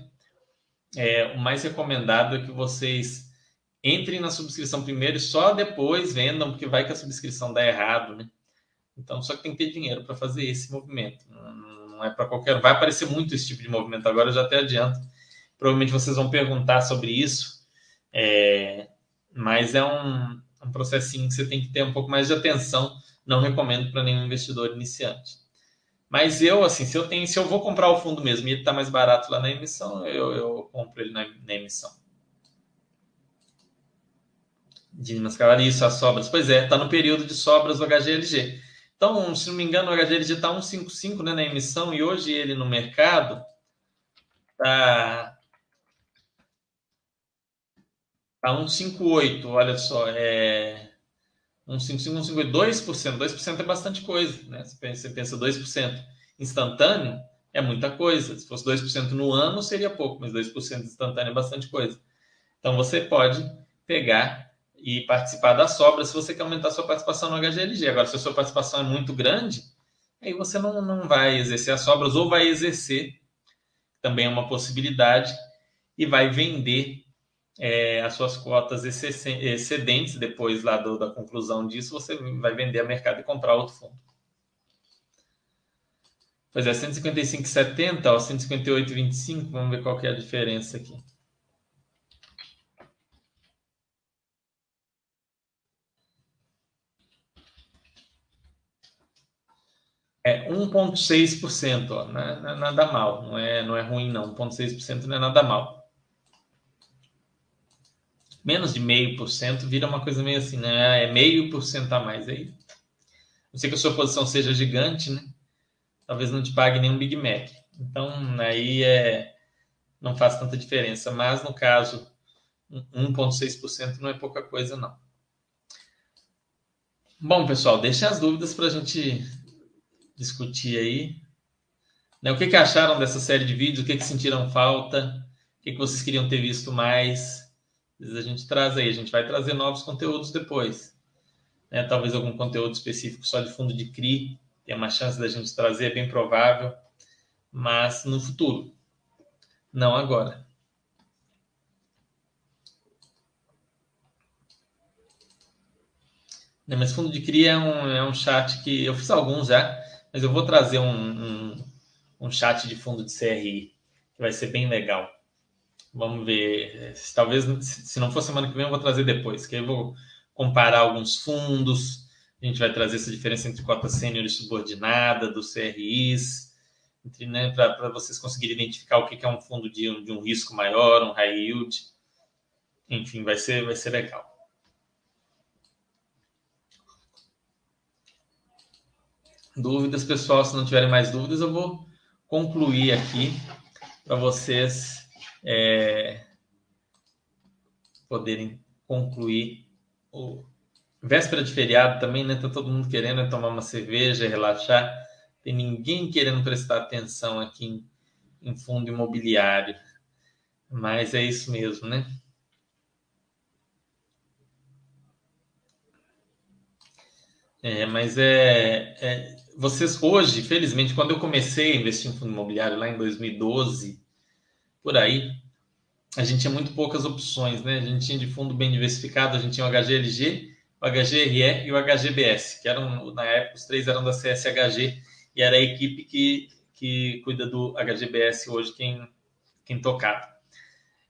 é, o mais recomendado é que vocês entrem na subscrição primeiro e só depois vendam, porque vai que a subscrição dá errado, né? Então, só que tem que ter dinheiro para fazer esse movimento. Não é para qualquer. Vai aparecer muito esse tipo de movimento agora, eu já até adianto. Provavelmente vocês vão perguntar sobre isso, é... mas é um, um processinho que você tem que ter um pouco mais de atenção. Não recomendo para nenhum investidor iniciante. Mas eu, assim, se eu tenho, se eu vou comprar o fundo mesmo e ele está mais barato lá na emissão, eu, eu compro ele na, na emissão. Dimas isso, as sobras. Pois é, está no período de sobras do HGLG. Então, se não me engano, o HGLG está 1,55 né, na emissão e hoje ele no mercado está tá 1,58. Olha só, é um 5,5, 2%. 2% é bastante coisa, né? Você pensa, você pensa 2% instantâneo, é muita coisa. Se fosse 2% no ano, seria pouco, mas 2% instantâneo é bastante coisa. Então, você pode pegar e participar da sobra se você quer aumentar sua participação no HGLG. Agora, se a sua participação é muito grande, aí você não, não vai exercer as sobras ou vai exercer, também é uma possibilidade, e vai vender é, as suas cotas excedentes, depois lá do, da conclusão disso, você vai vender a mercado e comprar outro fundo. Pois é, 155,70, ó, 158,25, vamos ver qual que é a diferença aqui. É 1,6%, ó, não é, não é nada mal, não é, não é ruim não, 1,6% não é nada mal menos de meio por cento vira uma coisa meio assim, né? É meio por cento a mais aí. Não sei que a sua posição seja gigante, né? Talvez não te pague nenhum Big Mac. Então, aí é, não faz tanta diferença. Mas no caso, 1,6% não é pouca coisa, não. Bom, pessoal, deixem as dúvidas para a gente discutir aí. Né, o que, que acharam dessa série de vídeos? O que, que sentiram falta? O que, que vocês queriam ter visto mais? Às vezes a gente traz aí, a gente vai trazer novos conteúdos depois. Né? Talvez algum conteúdo específico só de fundo de CRI, tem uma chance da gente trazer, é bem provável, mas no futuro, não agora. Né, mas fundo de CRI é um, é um chat que eu fiz alguns já, mas eu vou trazer um, um, um chat de fundo de CRI, que vai ser bem legal. Vamos ver. Talvez, se não for semana que vem, eu vou trazer depois, que aí eu vou comparar alguns fundos. A gente vai trazer essa diferença entre cota sênior e subordinada, dos CRIs, né, para vocês conseguirem identificar o que é um fundo de, de um risco maior, um high yield. Enfim, vai ser, vai ser legal. Dúvidas, pessoal? Se não tiverem mais dúvidas, eu vou concluir aqui para vocês é, poderem concluir o véspera de feriado também, né? Tá todo mundo querendo tomar uma cerveja, relaxar. Tem ninguém querendo prestar atenção aqui em, em fundo imobiliário. Mas é isso mesmo, né? É, mas é, é, vocês hoje, felizmente, quando eu comecei a investir em fundo imobiliário lá em 2012, por aí, a gente tinha muito poucas opções, né? A gente tinha de fundo bem diversificado, a gente tinha o HGLG, o HGRE e o HGBS, que eram, na época, os três eram da CSHG, e era a equipe que, que cuida do HGBS hoje, quem, quem tocava.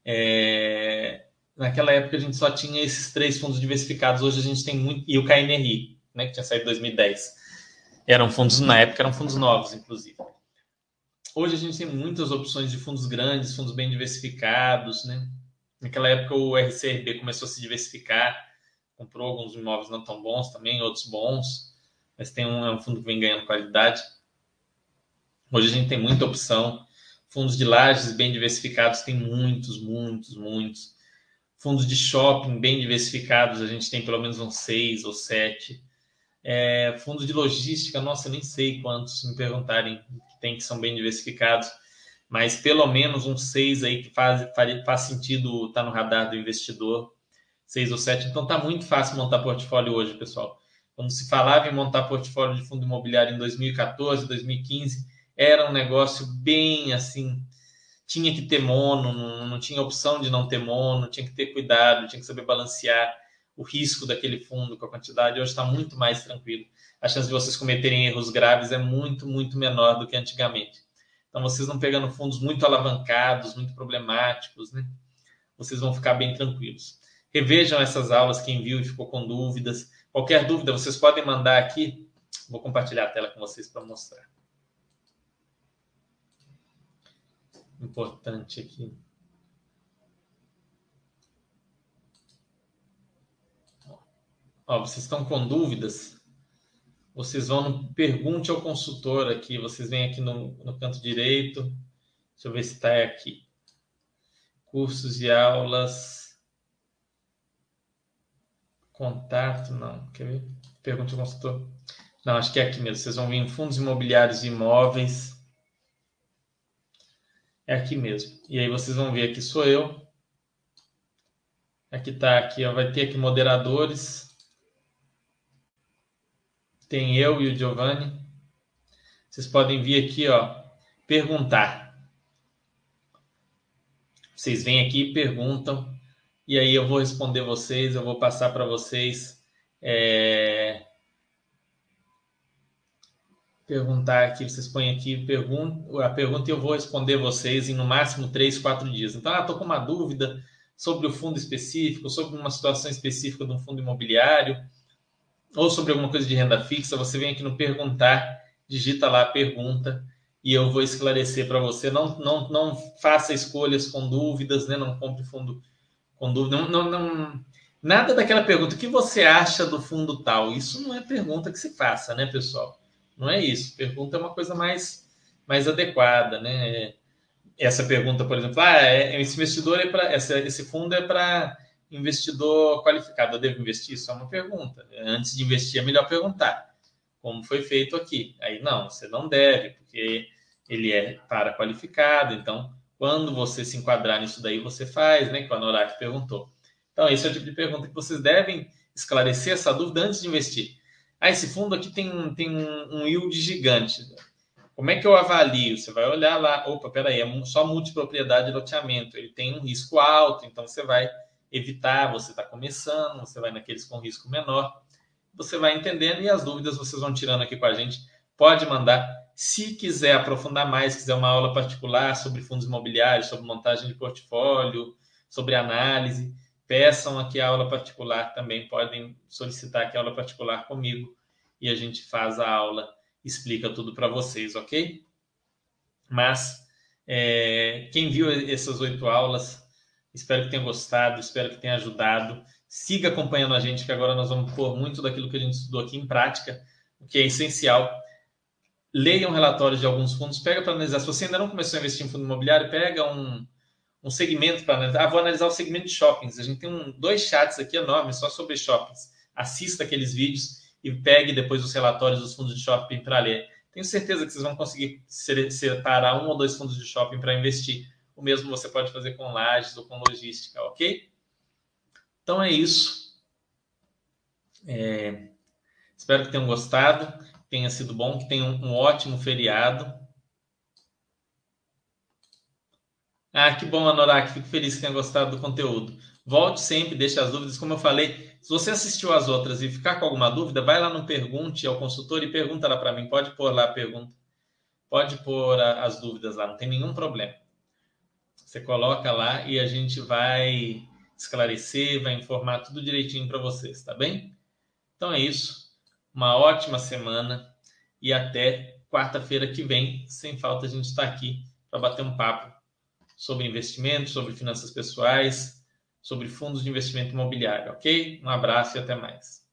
É, naquela época a gente só tinha esses três fundos diversificados, hoje a gente tem muito, e o KNRI, né, que tinha saído em 2010. Eram fundos, na época, eram fundos novos, inclusive. Hoje a gente tem muitas opções de fundos grandes, fundos bem diversificados, né? Naquela época o RCRB começou a se diversificar, comprou alguns imóveis não tão bons também, outros bons, mas tem um, é um fundo que vem ganhando qualidade. Hoje a gente tem muita opção. Fundos de lajes bem diversificados tem muitos, muitos, muitos. Fundos de shopping bem diversificados, a gente tem pelo menos uns seis ou sete. É, fundos de logística, nossa, nem sei quantos, me perguntarem, que tem que são bem diversificados, mas pelo menos uns seis aí que faz, faz, faz sentido estar tá no radar do investidor, seis ou sete. Então tá muito fácil montar portfólio hoje, pessoal. Quando se falava em montar portfólio de fundo imobiliário em 2014, 2015, era um negócio bem assim, tinha que ter mono, não, não tinha opção de não ter mono, tinha que ter cuidado, tinha que saber balancear o risco daquele fundo com a quantidade hoje está muito mais tranquilo. A chance de vocês cometerem erros graves é muito, muito menor do que antigamente. Então, vocês não pegando fundos muito alavancados, muito problemáticos, né? Vocês vão ficar bem tranquilos. Revejam essas aulas, quem viu e ficou com dúvidas. Qualquer dúvida, vocês podem mandar aqui. Vou compartilhar a tela com vocês para mostrar. Importante aqui. Ó, vocês estão com dúvidas? Vocês vão no Pergunte ao Consultor aqui. Vocês vêm aqui no, no canto direito. Deixa eu ver se está aqui. Cursos e aulas. Contato, não. Quer ver? Pergunte ao consultor. Não, acho que é aqui mesmo. Vocês vão vir em fundos imobiliários e imóveis. É aqui mesmo. E aí vocês vão ver aqui sou eu. Aqui está aqui, ó, vai ter aqui moderadores. Tem eu e o Giovanni. Vocês podem vir aqui, ó, perguntar. Vocês vêm aqui e perguntam, e aí eu vou responder vocês, eu vou passar para vocês. É... Perguntar aqui, vocês põem aqui pergunta, a pergunta e eu vou responder vocês em no máximo três, quatro dias. Então, ah, estou com uma dúvida sobre o fundo específico, sobre uma situação específica de um fundo imobiliário ou sobre alguma coisa de renda fixa, você vem aqui no perguntar, digita lá a pergunta e eu vou esclarecer para você. Não, não, não faça escolhas com dúvidas, né? Não compre fundo com dúvida. Não, não, não, nada daquela pergunta. O que você acha do fundo tal? Isso não é pergunta que se faça, né, pessoal? Não é isso. Pergunta é uma coisa mais, mais adequada, né? Essa pergunta, por exemplo, ah, é, esse investidor é para esse fundo é para investidor qualificado, eu devo investir? Isso é uma pergunta. Antes de investir, é melhor perguntar, como foi feito aqui. Aí, não, você não deve, porque ele é para qualificado, então, quando você se enquadrar nisso daí, você faz, né? Que o Anorak perguntou. Então, esse é o tipo de pergunta que vocês devem esclarecer essa dúvida antes de investir. Ah, esse fundo aqui tem, tem um, um yield gigante. Como é que eu avalio? Você vai olhar lá, opa, peraí, é só multipropriedade de loteamento. Ele tem um risco alto, então você vai evitar, você está começando, você vai naqueles com risco menor. Você vai entendendo e as dúvidas vocês vão tirando aqui com a gente. Pode mandar. Se quiser aprofundar mais, quiser uma aula particular sobre fundos imobiliários, sobre montagem de portfólio, sobre análise, peçam aqui a aula particular também. Podem solicitar aqui a aula particular comigo e a gente faz a aula explica tudo para vocês, ok? Mas é, quem viu essas oito aulas, espero que tenha gostado, espero que tenha ajudado. Siga acompanhando a gente, que agora nós vamos pôr muito daquilo que a gente estudou aqui em prática, o que é essencial. Leiam relatórios de alguns fundos, pega para analisar. Se você ainda não começou a investir em fundo imobiliário, pega um, um segmento para analisar. Ah, vou analisar o segmento de shoppings. A gente tem um, dois chats aqui enormes só sobre shoppings. Assista aqueles vídeos e pegue depois os relatórios dos fundos de shopping para ler. Tenho certeza que vocês vão conseguir separar um ou dois fundos de shopping para investir. O mesmo você pode fazer com lajes ou com logística, ok? Então é isso. É... Espero que tenham gostado, tenha sido bom, que tenham um ótimo feriado. Ah, que bom, Anorak. Fico feliz que tenha gostado do conteúdo. Volte sempre, deixe as dúvidas. Como eu falei, se você assistiu às outras e ficar com alguma dúvida, vai lá no Pergunte ao consultor e pergunta lá para mim. Pode pôr lá a pergunta. Pode pôr as dúvidas lá, não tem nenhum problema. Você coloca lá e a gente vai esclarecer, vai informar tudo direitinho para vocês, tá bem? Então é isso. Uma ótima semana e até quarta-feira que vem. Sem falta, a gente está aqui para bater um papo sobre investimentos, sobre finanças pessoais sobre fundos de investimento imobiliário, ok? Um abraço e até mais.